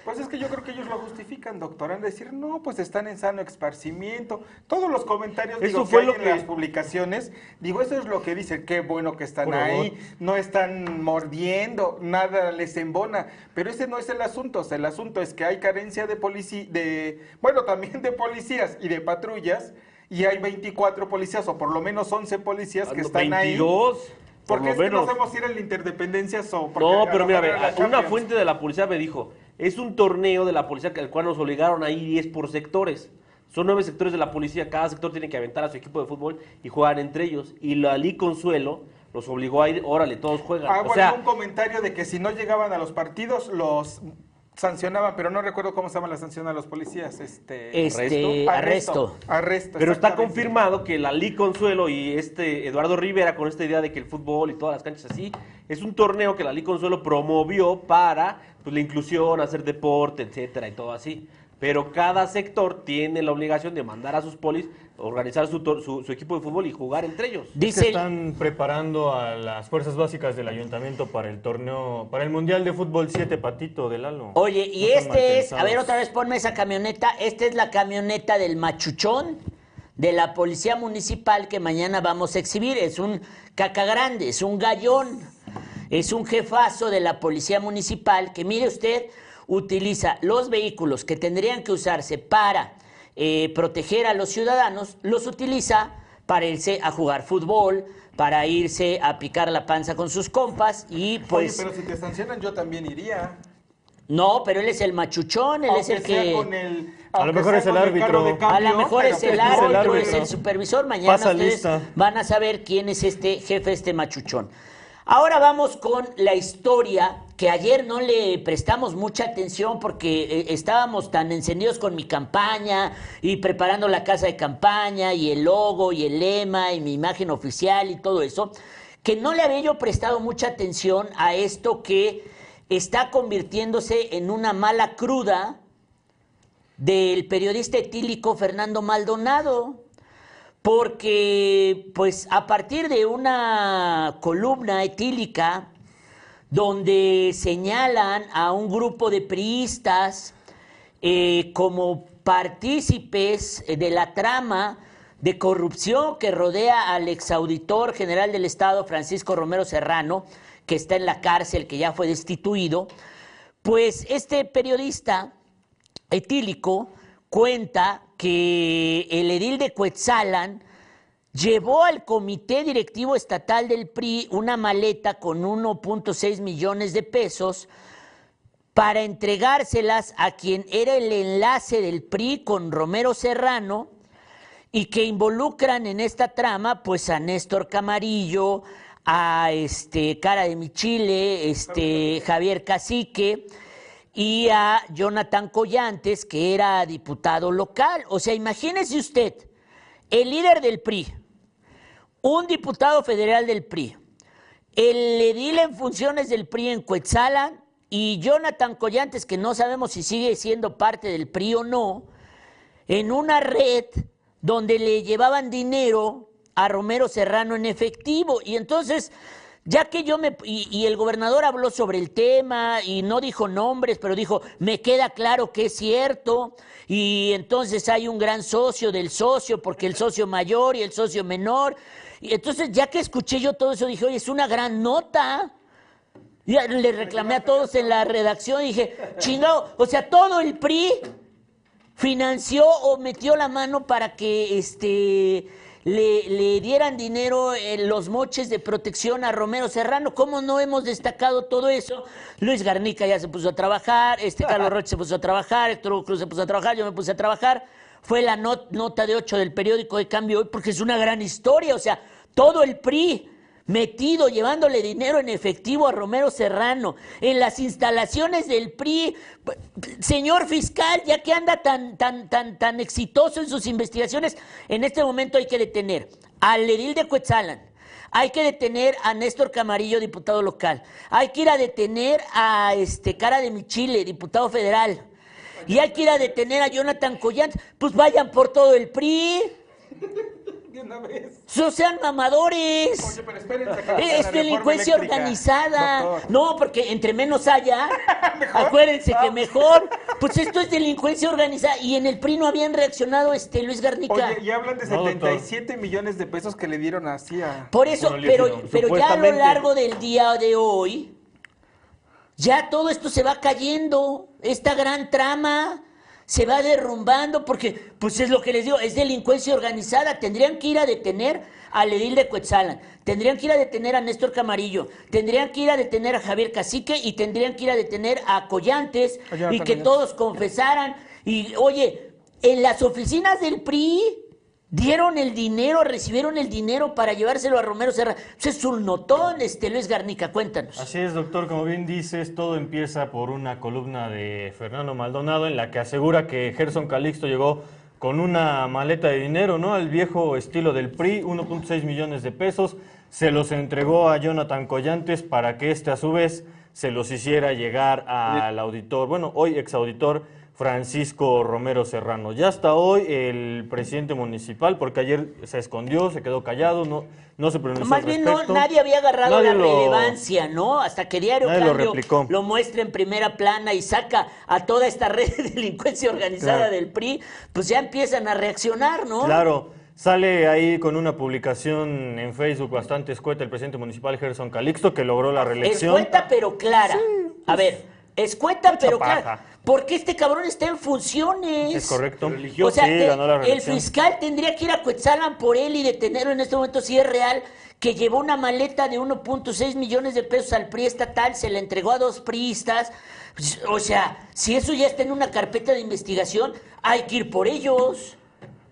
Pues es que yo creo que ellos lo justifican, doctor. De decir, no, pues están en sano esparcimiento. Todos los comentarios Eso digo, fue que hay lo en que- las publicaciones, digo, eso es lo que dicen, qué bueno que están ahí, no están mordiendo, nada les embona. Pero ese no es el asunto. O sea, el asunto es que hay carencia de policía, de, bueno, también de policías y de patrullas, y hay 24 policías, o por lo menos 11 policías que están ahí. 22, por Porque lo es que no sabemos si era la interdependencia o No, a pero mira, una fuente de la policía me dijo, es un torneo de la policía al cual nos obligaron a ir y es por sectores. Son nueve sectores de la policía, cada sector tiene que aventar a su equipo de fútbol y juegan entre ellos. Y la Lee Consuelo los obligó a ir, órale, todos juegan. Ah, o bueno, sea, un comentario de que si no llegaban a los partidos, los sancionaban, pero no recuerdo cómo se llama la sanción a los policías. Este, Este, arresto. Arresto. pero está confirmado que la Lee Consuelo y este Eduardo Rivera con esta idea de que el fútbol y todas las canchas así, es un torneo que la Lee Consuelo promovió para pues, la inclusión, hacer deporte, etcétera y todo así. Pero cada sector tiene la obligación de mandar a sus polis, organizar su, tor- su, su equipo de fútbol y jugar entre ellos. Es que Dice, están preparando a las fuerzas básicas del ayuntamiento para el torneo, para el Mundial de Fútbol 7 Patito del Lalo. Oye, y No este es, a ver otra vez ponme esa camioneta, esta es la camioneta del machuchón de la policía municipal que mañana vamos a exhibir, es un caca grande, es un gallón, es un jefazo de la policía municipal que mire usted, utiliza los vehículos que tendrían que usarse para eh, proteger a los ciudadanos, los utiliza para irse a jugar fútbol, para irse a picar la panza con sus compas y pues... Oye, pero si te sancionan, yo también iría. No, pero él es el machuchón, él es el que... con el, A lo mejor es el con árbitro. de A lo mejor es el pues, árbitro. el es el supervisor. Mañana Pasa ustedes lista. van a saber quién es este jefe, este machuchón. Ahora vamos con la historia que ayer no le prestamos mucha atención porque eh, estábamos tan encendidos con mi campaña y preparando la casa de campaña y el logo y el lema y mi imagen oficial y todo eso, que no le había yo prestado mucha atención a esto que está convirtiéndose en una mala cruda del periodista etílico Fernando Maldonado, porque pues a partir de una columna etílica donde señalan a un grupo de priistas eh, como partícipes eh, de la trama de corrupción que rodea al exauditor general del Estado, Francisco Romero Serrano, que está en la cárcel, que ya fue destituido, pues este periodista etílico cuenta que el edil de Cuetzalan llevó al comité directivo estatal del PRI una maleta con 1.6 millones de pesos para entregárselas a quien era el enlace del PRI con Romero Serrano y que involucran en esta trama pues a Néstor Camarillo, a este Cara de mi Chile, este Javier Cacique y a Jonathan Collantes, que era diputado local. O sea, imagínese usted, el líder del PRI, un diputado federal del PRI, el edil en funciones del PRI en Cuetzalan y Jonathan Collantes, que no sabemos si sigue siendo parte del PRI o no, en una red donde le llevaban dinero a Romero Serrano en efectivo. Y entonces, ya que yo me... Y, y el gobernador habló sobre el tema y no dijo nombres, pero dijo, me queda claro que es cierto. Y entonces hay un gran socio del socio, porque el socio mayor y el socio menor. Y entonces, ya que escuché yo todo eso, dije, oye, es una gran nota. Ya le reclamé a todos en la redacción y dije, chingado, o sea, todo el PRI financió o metió la mano para que este le, le dieran dinero en los moches de protección a Romero Serrano. ¿Cómo no hemos destacado todo eso? Luis Garnica ya se puso a trabajar, este Carlos Roche se puso a trabajar, Héctor Hugo Cruz se puso a trabajar, yo me puse a trabajar. Fue la not- nota de 8 del periódico de Cambio Hoy porque es una gran historia. O sea, todo el PRI metido llevándole dinero en efectivo a Romero Serrano en las instalaciones del PRI. Señor fiscal, ya que anda tan, tan, tan, tan exitoso en sus investigaciones, en este momento hay que detener al edil de Cuetzalan, hay que detener a Néstor Camarillo, diputado local. Hay que ir a detener a este cara de Michile, diputado federal. Y hay que ir a detener a Jonathan Collán. Pues vayan por todo el PRI. De una vez. So sean mamadores. Oye, pero espérense que Es delincuencia organizada. doctor. No, porque entre menos haya, acuérdense que mejor. Pues esto es delincuencia organizada. Y en el PRI no habían reaccionado este Luis Garnica. Oye, y hablan de No, doctor. 77 millones de pesos que le dieron así a... Por eso, Bueno, pero, pero ya a lo largo del día de hoy, ya todo esto se va cayendo. Esta gran trama se va derrumbando porque, pues es lo que les digo, es delincuencia organizada. Tendrían que ir a detener al edil de Coetzalan, tendrían que ir a detener a Néstor Camarillo, tendrían que ir a detener a Javier Cacique y tendrían que ir a detener a Collantes y que todos confesaran. Y oye, en las oficinas del PRI dieron el dinero, recibieron el dinero para llevárselo a Romero Serra. Eso es un notón, este Luis Garnica, cuéntanos. Así es, doctor, como bien dices, todo empieza por una columna de Fernando Maldonado en la que asegura que Gerson Calixto llegó con una maleta de dinero, ¿no? Al viejo estilo del PRI, 1.6 millones de pesos, se los entregó a Jonathan Collantes para que éste a su vez se los hiciera llegar al auditor, bueno, hoy exauditor Francisco Romero Serrano. Ya hasta hoy el presidente municipal, porque ayer se escondió, se quedó callado, no, no se pronunció Más al bien no, nadie había agarrado Nadie la lo- relevancia, ¿no? Hasta que Diario lo Cambio replicó. lo muestra en primera plana y saca a toda esta red de delincuencia organizada Claro. del PRI, pues ya empiezan a reaccionar, ¿no? Claro, sale ahí con una publicación en Facebook bastante escueta el presidente municipal Gerson Calixto que logró la reelección. Escueta pero clara. A ver, escueta pero clara. Porque este cabrón está en funciones. Es correcto. O sea, sí, el, ganó la el reelección. fiscal tendría que ir a Cuetzalan por él y detenerlo en este momento si es real, que llevó una maleta de 1.6 millones de pesos al PRI estatal, se la entregó a dos priistas. Pues, O sea, si eso ya está en una carpeta de investigación, hay que ir por ellos.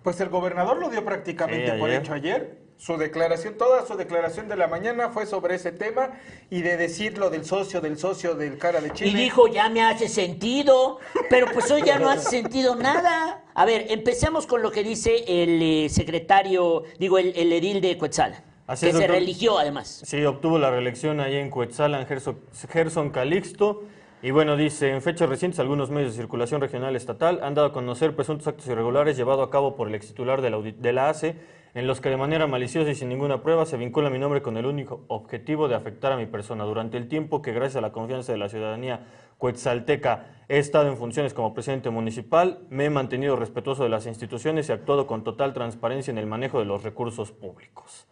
Pues el gobernador lo dio prácticamente Sí, por hecho ayer. Su declaración, toda su declaración de la mañana fue sobre ese tema y de decir lo del socio, del socio del cara de Chile. Y dijo, ya me hace sentido, pero pues hoy ya no hace sentido nada. A ver, empecemos con lo que dice el eh, secretario, digo, el, el edil de Cuetzal, Así que es, se doctor. religió además. Sí, obtuvo la reelección ahí en Cuetzalan, Gerson, Gerson Calixto. Y bueno, dice, en fechas recientes algunos medios de circulación regional estatal han dado a conocer presuntos actos irregulares llevados a cabo por el ex titular de la, de la ACE, en los que de manera maliciosa y sin ninguna prueba se vincula mi nombre con el único objetivo de afectar a mi persona. Durante el tiempo que gracias a la confianza de la ciudadanía cuetzalteca he estado en funciones como presidente municipal, me he mantenido respetuoso de las instituciones y actuado con total transparencia en el manejo de los recursos públicos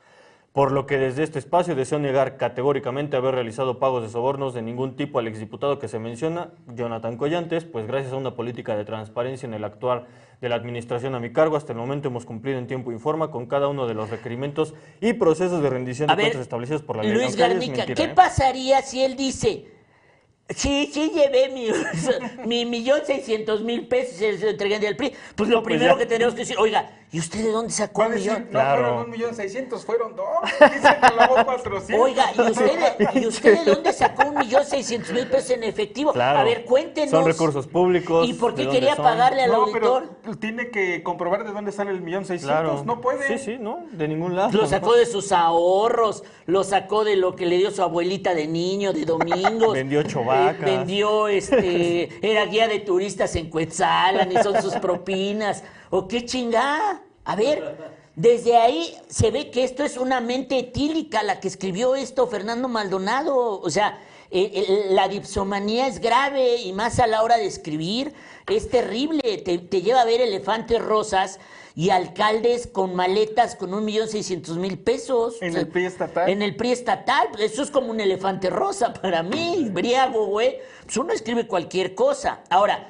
por lo que desde este espacio deseo negar categóricamente haber realizado pagos de sobornos de ningún tipo al exdiputado que se menciona, Jonathan Collantes, pues gracias a una política de transparencia en el actuar de la administración a mi cargo, hasta el momento hemos cumplido en tiempo y forma con cada uno de los requerimentos y procesos de rendición A de ver, cuentas establecidos por la ley. Luis Garnica, ¿qué ¿eh? pasaría si él dice, sí, sí llevé mi, mi millón seiscientos mil pesos y se lo entregué del PRI? Pues lo No, pues primero ya. que tenemos que decir, oiga, ¿y usted de dónde sacó un decir, millón? no Claro. fueron un millón seiscientos, fueron dos. Dice que lavó cuatrocientos. Oiga, ¿y usted, de- ¿y usted de dónde sacó un millón seiscientos mil pesos en efectivo? Claro. A ver, cuéntenos. Son recursos públicos. ¿Y por ¿de qué quería son? pagarle al No, auditor? pero tiene que comprobar de dónde sale el millón seiscientos. Claro. No puede. Sí, sí, no, de ningún lado. Lo sacó de sus ahorros, lo sacó de lo que le dio su abuelita de niño, de domingos. Vendió chovacas. Eh, vendió, este, era guía de turistas en Cuetzalan y son sus propinas. ¿O qué chingada? A ver, desde ahí se ve que esto es una mente etílica la que escribió esto Fernando Maldonado. O sea, eh, eh, la dipsomanía es grave y más a la hora de escribir es terrible. Te, te lleva a ver elefantes rosas y alcaldes con maletas con un millón seiscientos mil pesos. En O sea, el PRI estatal. En el PRI estatal. Eso es como un elefante rosa para mí, briago, güey. Pues uno escribe cualquier cosa. Ahora,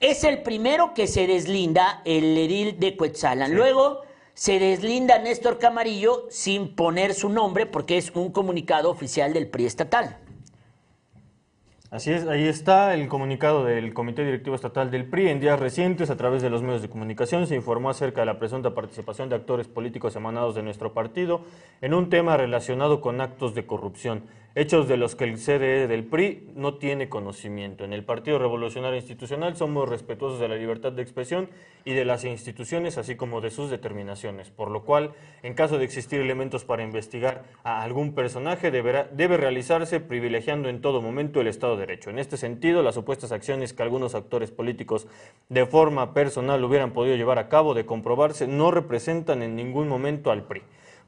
es el primero que se deslinda el edil de Cuetzalan. Luego se deslinda Néstor Camarillo sin poner su nombre porque es un comunicado oficial del PRI estatal. Así es, ahí está el comunicado del Comité Directivo Estatal del PRI. En días recientes, a través de los medios de comunicación, se informó acerca de la presunta participación de actores políticos emanados de nuestro partido en un tema relacionado con actos de corrupción, hechos de los que el CDE del PRI no tiene conocimiento. En el Partido Revolucionario Institucional somos respetuosos de la libertad de expresión y de las instituciones, así como de sus determinaciones, por lo cual, en caso de existir elementos para investigar a algún personaje, deberá, debe realizarse privilegiando en todo momento el Estado de Derecho. En este sentido, las supuestas acciones que algunos actores políticos de forma personal hubieran podido llevar a cabo de comprobarse no representan en ningún momento al PRI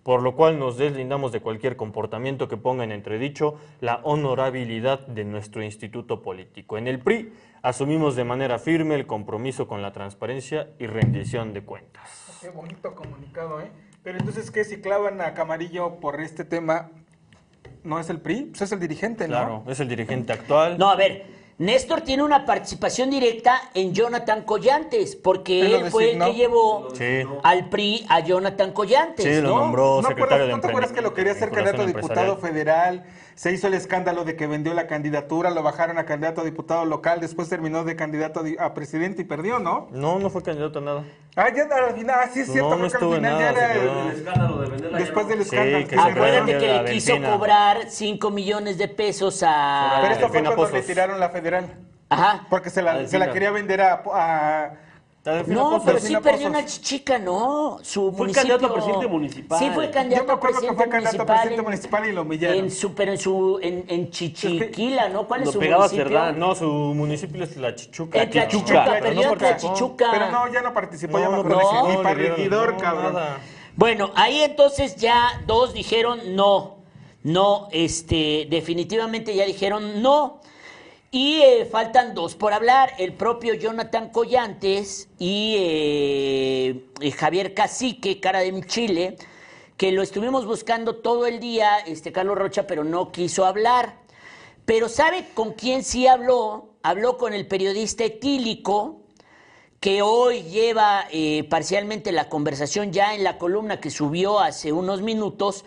por lo cual nos deslindamos de cualquier comportamiento que ponga en entredicho la honorabilidad de nuestro instituto político. En el PRI asumimos de manera firme el compromiso con la transparencia y rendición de cuentas. Qué bonito comunicado, ¿eh? Pero entonces, ¿qué? Si clavan a Camarillo por este tema, ¿no es el PRI? Pues es el dirigente, ¿no? Claro, es el dirigente actual. No, a ver, Néstor tiene una participación directa en Jonathan Collantes, porque Él él fue el designó. que llevó Sí. al PRI a Jonathan Collantes, Sí, lo ¿no? nombró ¿No, secretario acuerdas- de ¿No te acuerdas que lo quería hacer candidato a diputado federal? Se hizo el escándalo de que vendió la candidatura, lo bajaron a candidato a diputado local, después terminó de candidato a, presidente y perdió, ¿no? No, no fue candidato a nada. Ah, ya al final, ah, sí es No, cierto, no que estuvo al en final nada, ya era el- El escándalo de venderla después no. del Sí, escándalo. que sí. Acuérdate que le quiso cobrar 5 millones de pesos a... Pero eso fue cuando le tiraron la federal. Ajá. Porque se la, Delfina. se la quería vender a, No, pero sí perdió Pozos. una chichica, ¿no? Su Fue municipio... candidato a presidente municipal. Sí, fue Yo candidato me a acuerdo que fue candidato a presidente en- municipal y lo humillaron. En su, pero en su, en, en Chichiquila, ¿no? ¿Cuál es su pegaba municipio? Cerdán. No, su municipio es la Chichuca. Tlachichuca, Chichuca, perdió no en participó. Tlachichuca. Pero no, ya no participó, ya No, me no acuerdo. Ni para regidor, no, cabrón. nada. Bueno, ahí entonces ya dos dijeron no, no, este, definitivamente ya dijeron no. Y eh, faltan dos por hablar, el propio Jonathan Collantes y eh, eh, Javier Cacique, cara de Chile, que lo estuvimos buscando todo el día, este Carlos Rocha, pero no quiso hablar. Pero ¿sabe con quién sí habló? Habló con el periodista etílico, que hoy lleva eh, parcialmente la conversación ya en la columna que subió hace unos minutos,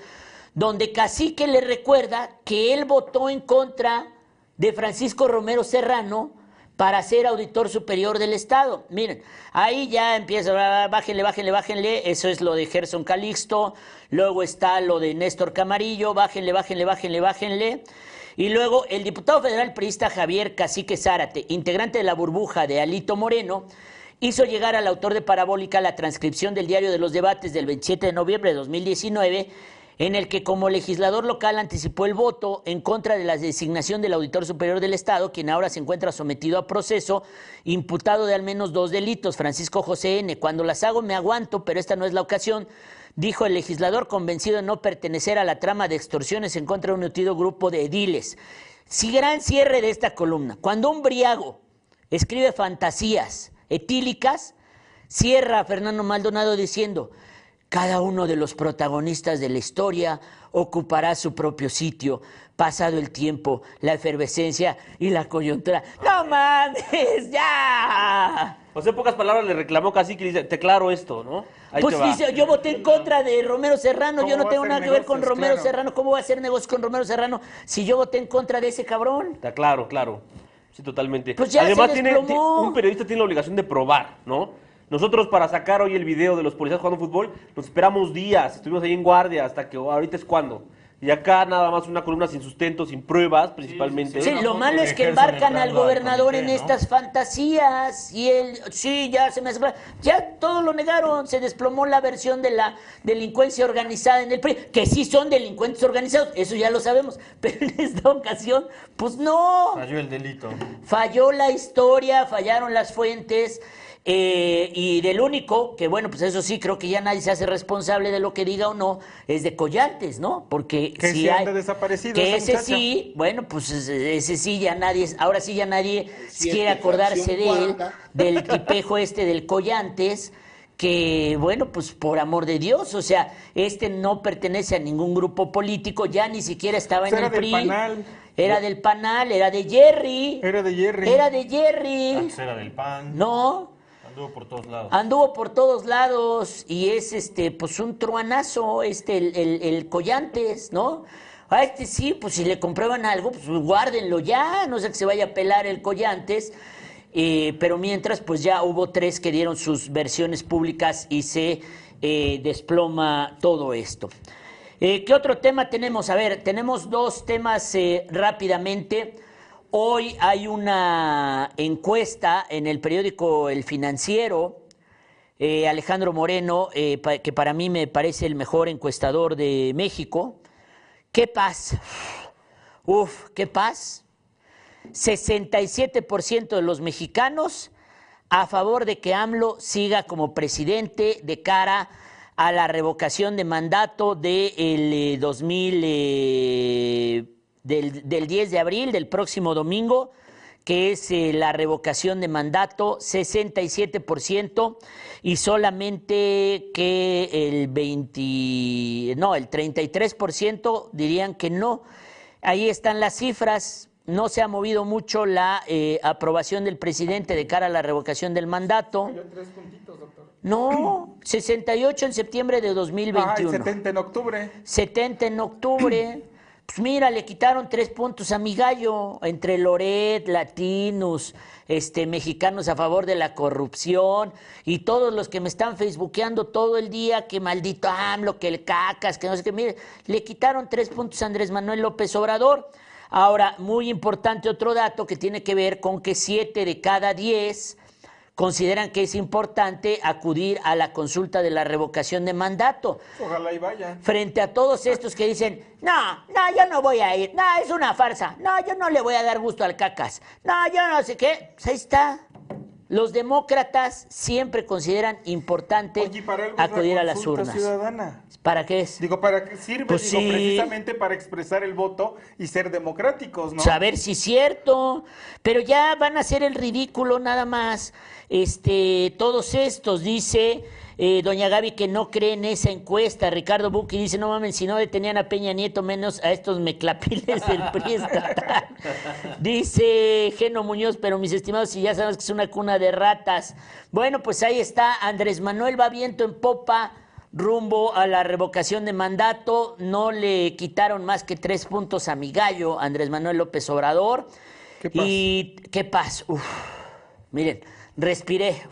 donde Cacique le recuerda que él votó en contra de Francisco Romero Serrano para ser auditor superior del Estado. Miren, ahí ya empieza, bájenle, bájenle, bájenle, eso es lo de Gerson Calixto, luego está lo de Néstor Camarillo, bájenle, bájenle, bájenle, bájenle. Y luego el diputado federal priista Javier Cacique Zárate, integrante de la burbuja de Alito Moreno, hizo llegar al autor de Parabólica la transcripción del diario de los debates del 27 de noviembre de 2019, en el que como legislador local anticipó el voto en contra de la designación del auditor superior del Estado, quien ahora se encuentra sometido a proceso, imputado de al menos dos delitos, Francisco José N. Cuando las hago me aguanto, pero esta no es la ocasión, dijo el legislador convencido de no pertenecer a la trama de extorsiones en contra de un nutrido grupo de ediles. Si gran cierre de esta columna. Cuando un briago escribe fantasías etílicas, cierra Fernando Maldonado diciendo, cada uno de los protagonistas de la historia ocupará su propio sitio, pasado el tiempo, la efervescencia y la coyuntura. ¡No mames! ¡Ya! O sea, en pocas palabras le reclamó casi que le dice, te claro esto, ¿no? Ahí Pues dice, yo voté en contra de Romero Serrano, ¿Cómo yo no va a tengo hacer nada que ver con negocios? Romero Claro. Serrano, ¿cómo voy a hacer negocio con Romero Serrano si yo voté en contra de ese cabrón? Está claro, claro. Sí, totalmente. Pues ya Además, se tiene, un periodista tiene la obligación de probar, ¿no? Nosotros para sacar hoy el video de los policías jugando fútbol, nos esperamos días, estuvimos ahí en guardia hasta que ahorita es cuando. Y acá nada más una columna sin sustento, sin pruebas, principalmente. Sí, una lo foto malo es que embarcan al gobernador en comité, ¿no? estas fantasías y él, sí, ya se me hace... Ya todo lo negaron, se desplomó la versión de la delincuencia organizada en el PRI, que sí son delincuentes organizados, eso ya lo sabemos, pero en esta ocasión, pues no. Falló el delito. Falló la historia, fallaron las fuentes. Eh, y del único, que bueno, pues eso sí, creo que ya nadie se hace responsable de lo que diga o no, es de Collantes, ¿no? Porque Que si sí hay, anda desaparecido Que ese muchacha. sí, bueno, pues ese sí ya nadie, ahora sí ya nadie quiere acordarse de él, cuarta. del tipejo este del Collantes, que bueno, pues por amor de Dios, o sea, este no pertenece a ningún grupo político, ya ni siquiera estaba Pues en era el del PRI. Panal. Era del Panal, era de Jerry. Era de Jerry. Era de Jerry. Antes era del PAN. No, Anduvo por todos lados. anduvo por todos lados y es este, pues un truanazo, este, el, el- Collantes, ¿no? A este sí, pues si le comprueban algo, pues guárdenlo ya, no sé que se vaya a pelar el collantes. Eh, pero mientras, pues ya hubo tres que dieron sus versiones públicas y se eh, desploma todo esto. Eh, ¿Qué otro tema tenemos? A ver, tenemos dos temas rápidamente. Hoy hay una encuesta en el periódico El Financiero. Alejandro Moreno, que para mí me parece el mejor encuestador de México. ¿Qué paz? Uf, ¿qué paz? 67% de los mexicanos a favor de que AMLO siga como presidente de cara a la revocación de mandato del 2000, eh, eh, del, del, 10 de abril, del próximo domingo, que es eh, la revocación de mandato, 67%, y solamente que el 20, no, el 33% dirían que no. Ahí están las cifras, no se ha movido mucho la eh, aprobación del presidente de cara a la revocación del mandato. No, 68 en septiembre de 2021. 70 en octubre. 70 en octubre. Pues mira, le quitaron tres puntos a mi gallo entre Loret, latinos, este, mexicanos a favor de la corrupción y todos los que me están facebookeando todo el día, que maldito AMLO, que el cacas, que no sé qué. Mire, le quitaron tres puntos a Andrés Manuel López Obrador. Ahora, muy importante otro dato que tiene que ver con que siete de cada diez consideran que es importante acudir a la consulta de la revocación de mandato. Ojalá y vaya. Frente a todos estos que dicen, no, no, yo no voy a ir, no, es una farsa, no, yo no le voy a dar gusto al cacas, no, yo no sé qué, pues ahí está. Los demócratas siempre consideran importante acudir a las urnas. Ciudadana. ¿Para qué es? Digo, ¿para qué sirve? Pues Digo, precisamente para expresar el voto y ser democráticos, ¿no? Saber si es cierto, pero ya van a hacer el ridículo nada más. Este, todos estos, dice eh, doña Gaby que no cree en esa encuesta. Ricardo Buki dice, no mames, si no detenían a Peña Nieto, menos a estos meclapiles del PRI dice Geno Muñoz, pero mis estimados, si ya sabes que es una cuna de ratas. Bueno, pues ahí está, Andrés Manuel va viento en popa rumbo a la revocación de mandato. No le quitaron más que tres puntos a mi gallo, Andrés Manuel López Obrador. ¿Qué pasa? Y qué paz. Miren, respiré.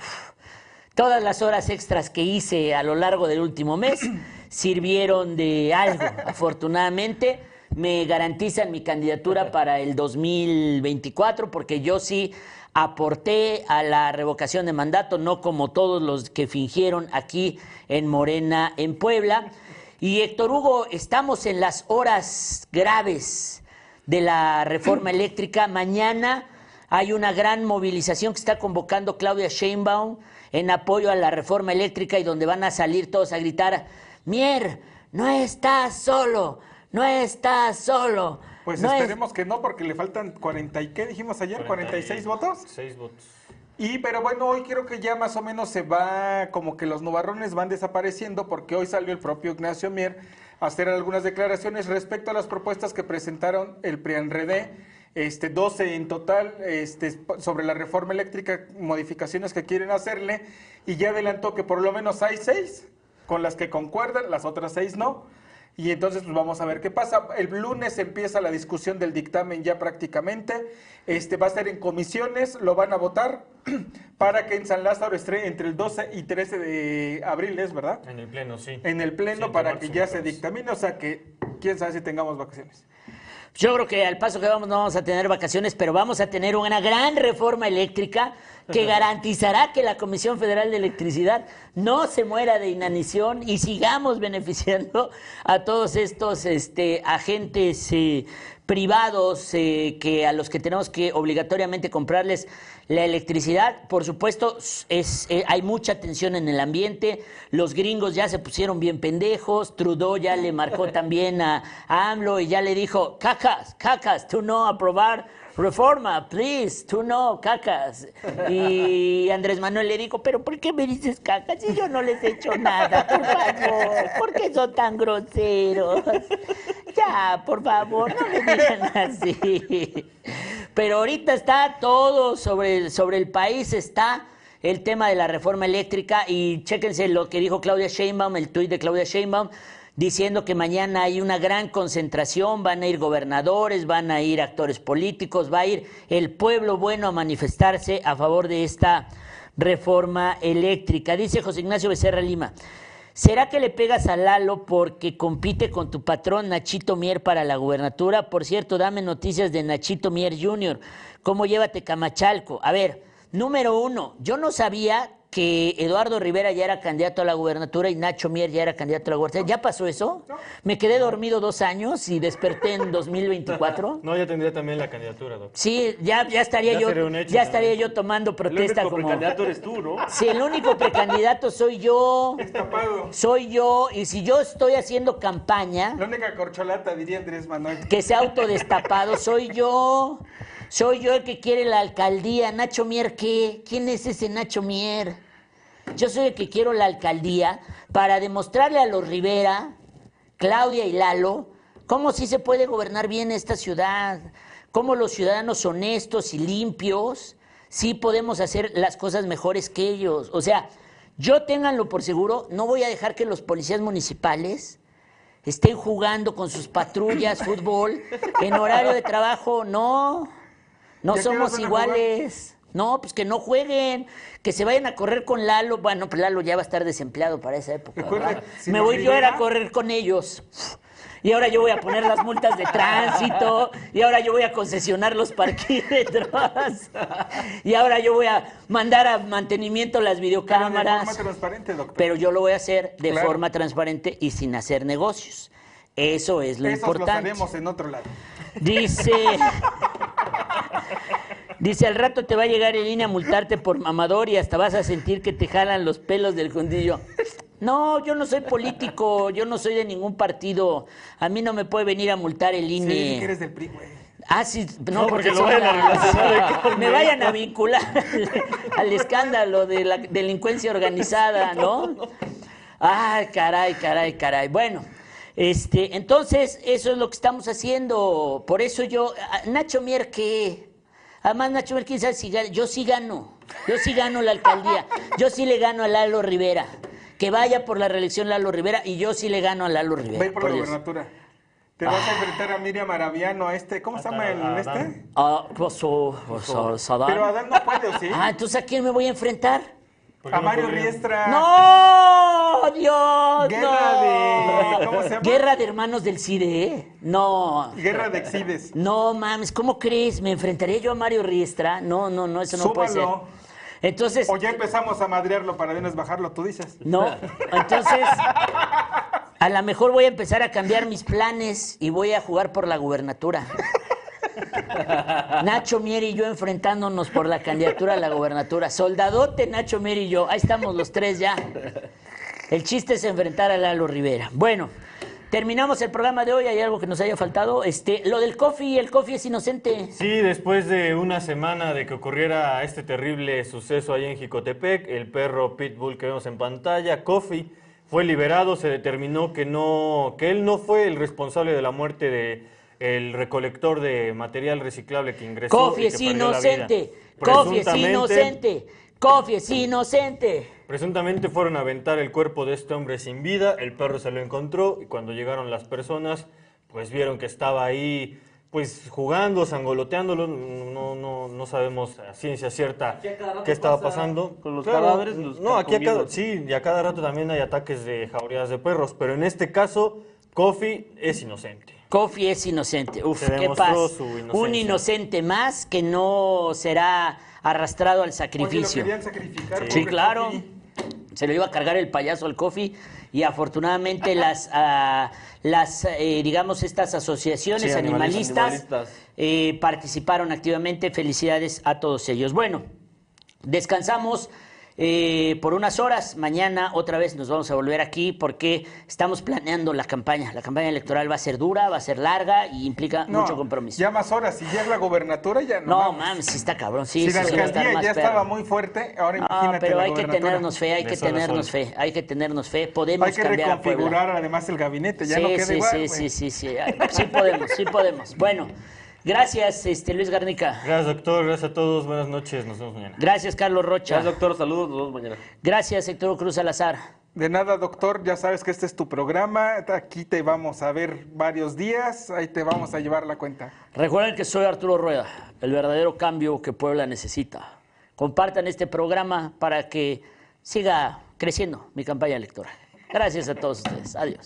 Todas las horas extras que hice a lo largo del último mes sirvieron de algo, afortunadamente. Me garantizan mi candidatura para el 2024 porque yo sí aporté a la revocación de mandato, no como todos los que fingieron aquí en Morena, en Puebla. Y Héctor Hugo, estamos en las horas graves de la reforma eléctrica. Mañana hay una gran movilización que está convocando Claudia Sheinbaum en apoyo a la reforma eléctrica y donde van a salir todos a gritar, Mier, no estás solo, no estás solo. Pues esperemos que no, porque le faltan 40 y qué dijimos ayer, 46 votos. 6 votos. Y pero bueno, hoy creo que ya más o menos se va, como que los nubarrones van desapareciendo, porque hoy salió el propio Ignacio Mier a hacer algunas declaraciones respecto a las propuestas que presentaron el PRIANREDE este, 12 en total este, sobre la reforma eléctrica, modificaciones que quieren hacerle, y ya adelantó que por lo menos hay seis con las que concuerdan, las otras seis no. Y entonces pues vamos a ver qué pasa. El lunes empieza la discusión del dictamen ya prácticamente. Este va a ser en comisiones, lo van a votar para que en San Lázaro esté entre el 12 y 13 de abril, ¿es verdad? En el pleno, sí. En el pleno para que ya se dictamine, o sea que quién sabe si tengamos vacaciones. Yo creo que al paso que vamos no vamos a tener vacaciones, pero vamos a tener una gran reforma eléctrica que garantizará que la Comisión Federal de Electricidad no se muera de inanición y sigamos beneficiando a todos estos este, agentes eh, privados eh, que a los que tenemos que obligatoriamente comprarles la electricidad. Por supuesto, es, eh, hay mucha tensión en el ambiente. Los gringos ya se pusieron bien pendejos. Trudeau ya le marcó también a, AMLO y ya le dijo, cacas, cacas, tú no aprobar reforma, please, tú no, cacas. Y Andrés Manuel le dijo, pero ¿por qué me dices cacas si yo no les he hecho nada? Por favor, ¿por qué son tan groseros? Ya, por favor, no me digan así. Pero ahorita está todo sobre, sobre el país, está el tema de la reforma eléctrica y chéquense lo que dijo Claudia Sheinbaum, el tuit de Claudia Sheinbaum. Diciendo que mañana hay una gran concentración, van a ir gobernadores, van a ir actores políticos, va a ir el pueblo bueno a manifestarse a favor de esta reforma eléctrica. Dice José Ignacio Becerra Lima. ¿Será que le pegas a Lalo porque compite con tu patrón Nachito Mier para la gubernatura? Por cierto, dame noticias de Nachito Mier Jr. ¿Cómo llévate Camachalco? A ver, número uno, yo no sabía que Eduardo Rivera ya era candidato a la gubernatura y Nacho Mier ya era candidato a la gubernatura. ¿Ya pasó eso? Me quedé dormido dos años y desperté en 2024. No, ya tendría también la candidatura, doctor. Sí, ya, ya estaría Ya yo, hecho ya estaría yo tomando El protesta único como. precandidato eres tú, ¿no? Sí, el único precandidato soy yo. Destapado. Soy yo, y si yo estoy haciendo campaña, La única corcholata, diría Andrés Manuel. que se ha autodestapado, soy yo. Soy yo el que quiere la alcaldía. Nacho Mier, ¿qué? ¿Quién es ese Nacho Mier? Yo soy el que quiero la alcaldía para demostrarle a los Rivera, Claudia y Lalo, cómo sí se puede gobernar bien esta ciudad, cómo los ciudadanos honestos y limpios sí podemos hacer las cosas mejores que ellos. O sea, yo ténganlo por seguro, no voy a dejar que los policías municipales estén jugando con sus patrullas, fútbol, en horario de trabajo, no. No ¿Y a qué hora somos iguales. No, pues que no jueguen, que se vayan a correr con Lalo. Bueno, pues Lalo ya va a estar desempleado para esa época. Recuerde, ¿verdad? si Me voy yo a ir a correr con ellos. Y ahora yo voy a poner las multas de tránsito, y ahora yo voy a concesionar los parquímetros, y ahora yo voy a mandar a mantenimiento las Pero de videocámaras. forma transparente, doctor. Pero yo lo voy a hacer de Claro. forma transparente y sin hacer negocios. Eso es lo Esos importante. los haremos en otro lado. Dice. Dice, al rato te va a llegar el INE a multarte por mamador y hasta vas a sentir que te jalan los pelos del fundillo. No, yo no soy político, yo no soy de ningún partido. A mí no me puede venir a multar el Sí, INE. que eres del PRI, güey. Ah, sí, no, No, porque lo vayan a Me vayan a vincular al, al escándalo de la delincuencia organizada, ¿no? Ay, caray, caray, caray. Bueno, este, entonces, eso es lo que estamos haciendo. Por eso yo, a- Nacho Mier, ¿qué? Además, Nacho quién sabe si gana. Yo sí gano. Yo sí gano la alcaldía. Yo sí le gano a Lalo Rivera. Que vaya por la reelección Lalo Rivera y yo sí le gano a Lalo Rivera. Ve por la gobernatura. Te vas a enfrentar a Miriam Arabiano, a este, ¿cómo se llama el a este? Ah. Pero Adán no puede, ¿o sí? Ah, entonces ¿a quién me voy a enfrentar? ¿Por qué A Mario? Riestra. ¡No! ¡Dios! Guerra no. de- ¿cómo se llama? Guerra de hermanos del CIDE, ¿eh? No. Guerra de Exides. No mames, ¿cómo crees? ¿Me enfrentaría yo a Mario Riestra? No, no, no, eso no puede ser. Entonces, O ya empezamos a madrearlo para vez bajarlo, tú dices. no. Entonces, a lo mejor voy a empezar a cambiar mis planes y voy a jugar por la gubernatura. Nacho Mier y yo enfrentándonos por la candidatura a la gubernatura. Soldadote, Nacho Mier y yo. Ahí estamos los tres ya. El chiste es enfrentar a Lalo Rivera. Bueno, terminamos el programa de hoy. ¿Hay algo que nos haya faltado? Este, lo del coffee, el coffee es inocente. Sí, después de una semana de que ocurriera este terrible suceso ahí en Jicotepec, el perro Pitbull que vemos en pantalla, Kofi, fue liberado. Se determinó que, no, que él no fue el responsable de la muerte de el recolector de material reciclable que ingresó. Coffee y es que inocente. Coffee es inocente. Coffee es inocente. Presuntamente fueron a aventar el cuerpo de este hombre sin vida, el perro se lo encontró y cuando llegaron las personas, pues vieron que estaba ahí, pues jugando, sangoloteándolo, no, no, no sabemos a ciencia cierta qué estaba pasando. con los cadáveres, los no, aquí a cada, sí, y a cada rato también hay ataques de jaurías de perros, pero en este caso, Kofi es inocente. Coffee es inocente. Uf, Se qué paz. su Un inocente más que no será arrastrado al Oye, lo sacrificio. querían sacrificar. Sí, claro. Se lo iba a cargar el payaso al coffee y afortunadamente las, ah, las eh, digamos, estas asociaciones Sí, animalistas, Animalistas. eh, participaron activamente. Felicidades a todos ellos. Bueno, descansamos eh, por unas horas. Mañana otra vez nos vamos a volver aquí porque estamos planeando la campaña. La campaña electoral va a ser dura, va a ser larga y implica No, mucho compromiso. Ya más horas. Si ya es la gobernatura, ya no. no, mames, sí está cabrón. Sí, si sí, la sí va a estar alcaldía más ya perro. estaba muy fuerte, ahora No, imagínate pero la hay que tenernos fe, hay que tenernos fe, hay que tenernos fe. Podemos Hay que cambiar a reconfigurar además el gabinete, ya sí, no queda sí, igual. sí, güey. sí, sí, sí, sí podemos, sí podemos. Bueno, gracias, este Luis Garnica. Gracias doctor, gracias a todos, buenas noches, nos vemos mañana. Gracias, Carlos Rocha. Gracias, doctor. Saludos. Nos vemos mañana. Gracias, Héctor Cruz Salazar. De nada, doctor, ya sabes que este es tu programa, aquí te vamos a ver varios días, ahí te vamos a llevar la cuenta. Recuerden que soy Arturo Rueda, el verdadero cambio que Puebla necesita. Compartan este programa para que siga creciendo mi campaña electoral. Gracias a todos ustedes. Adiós.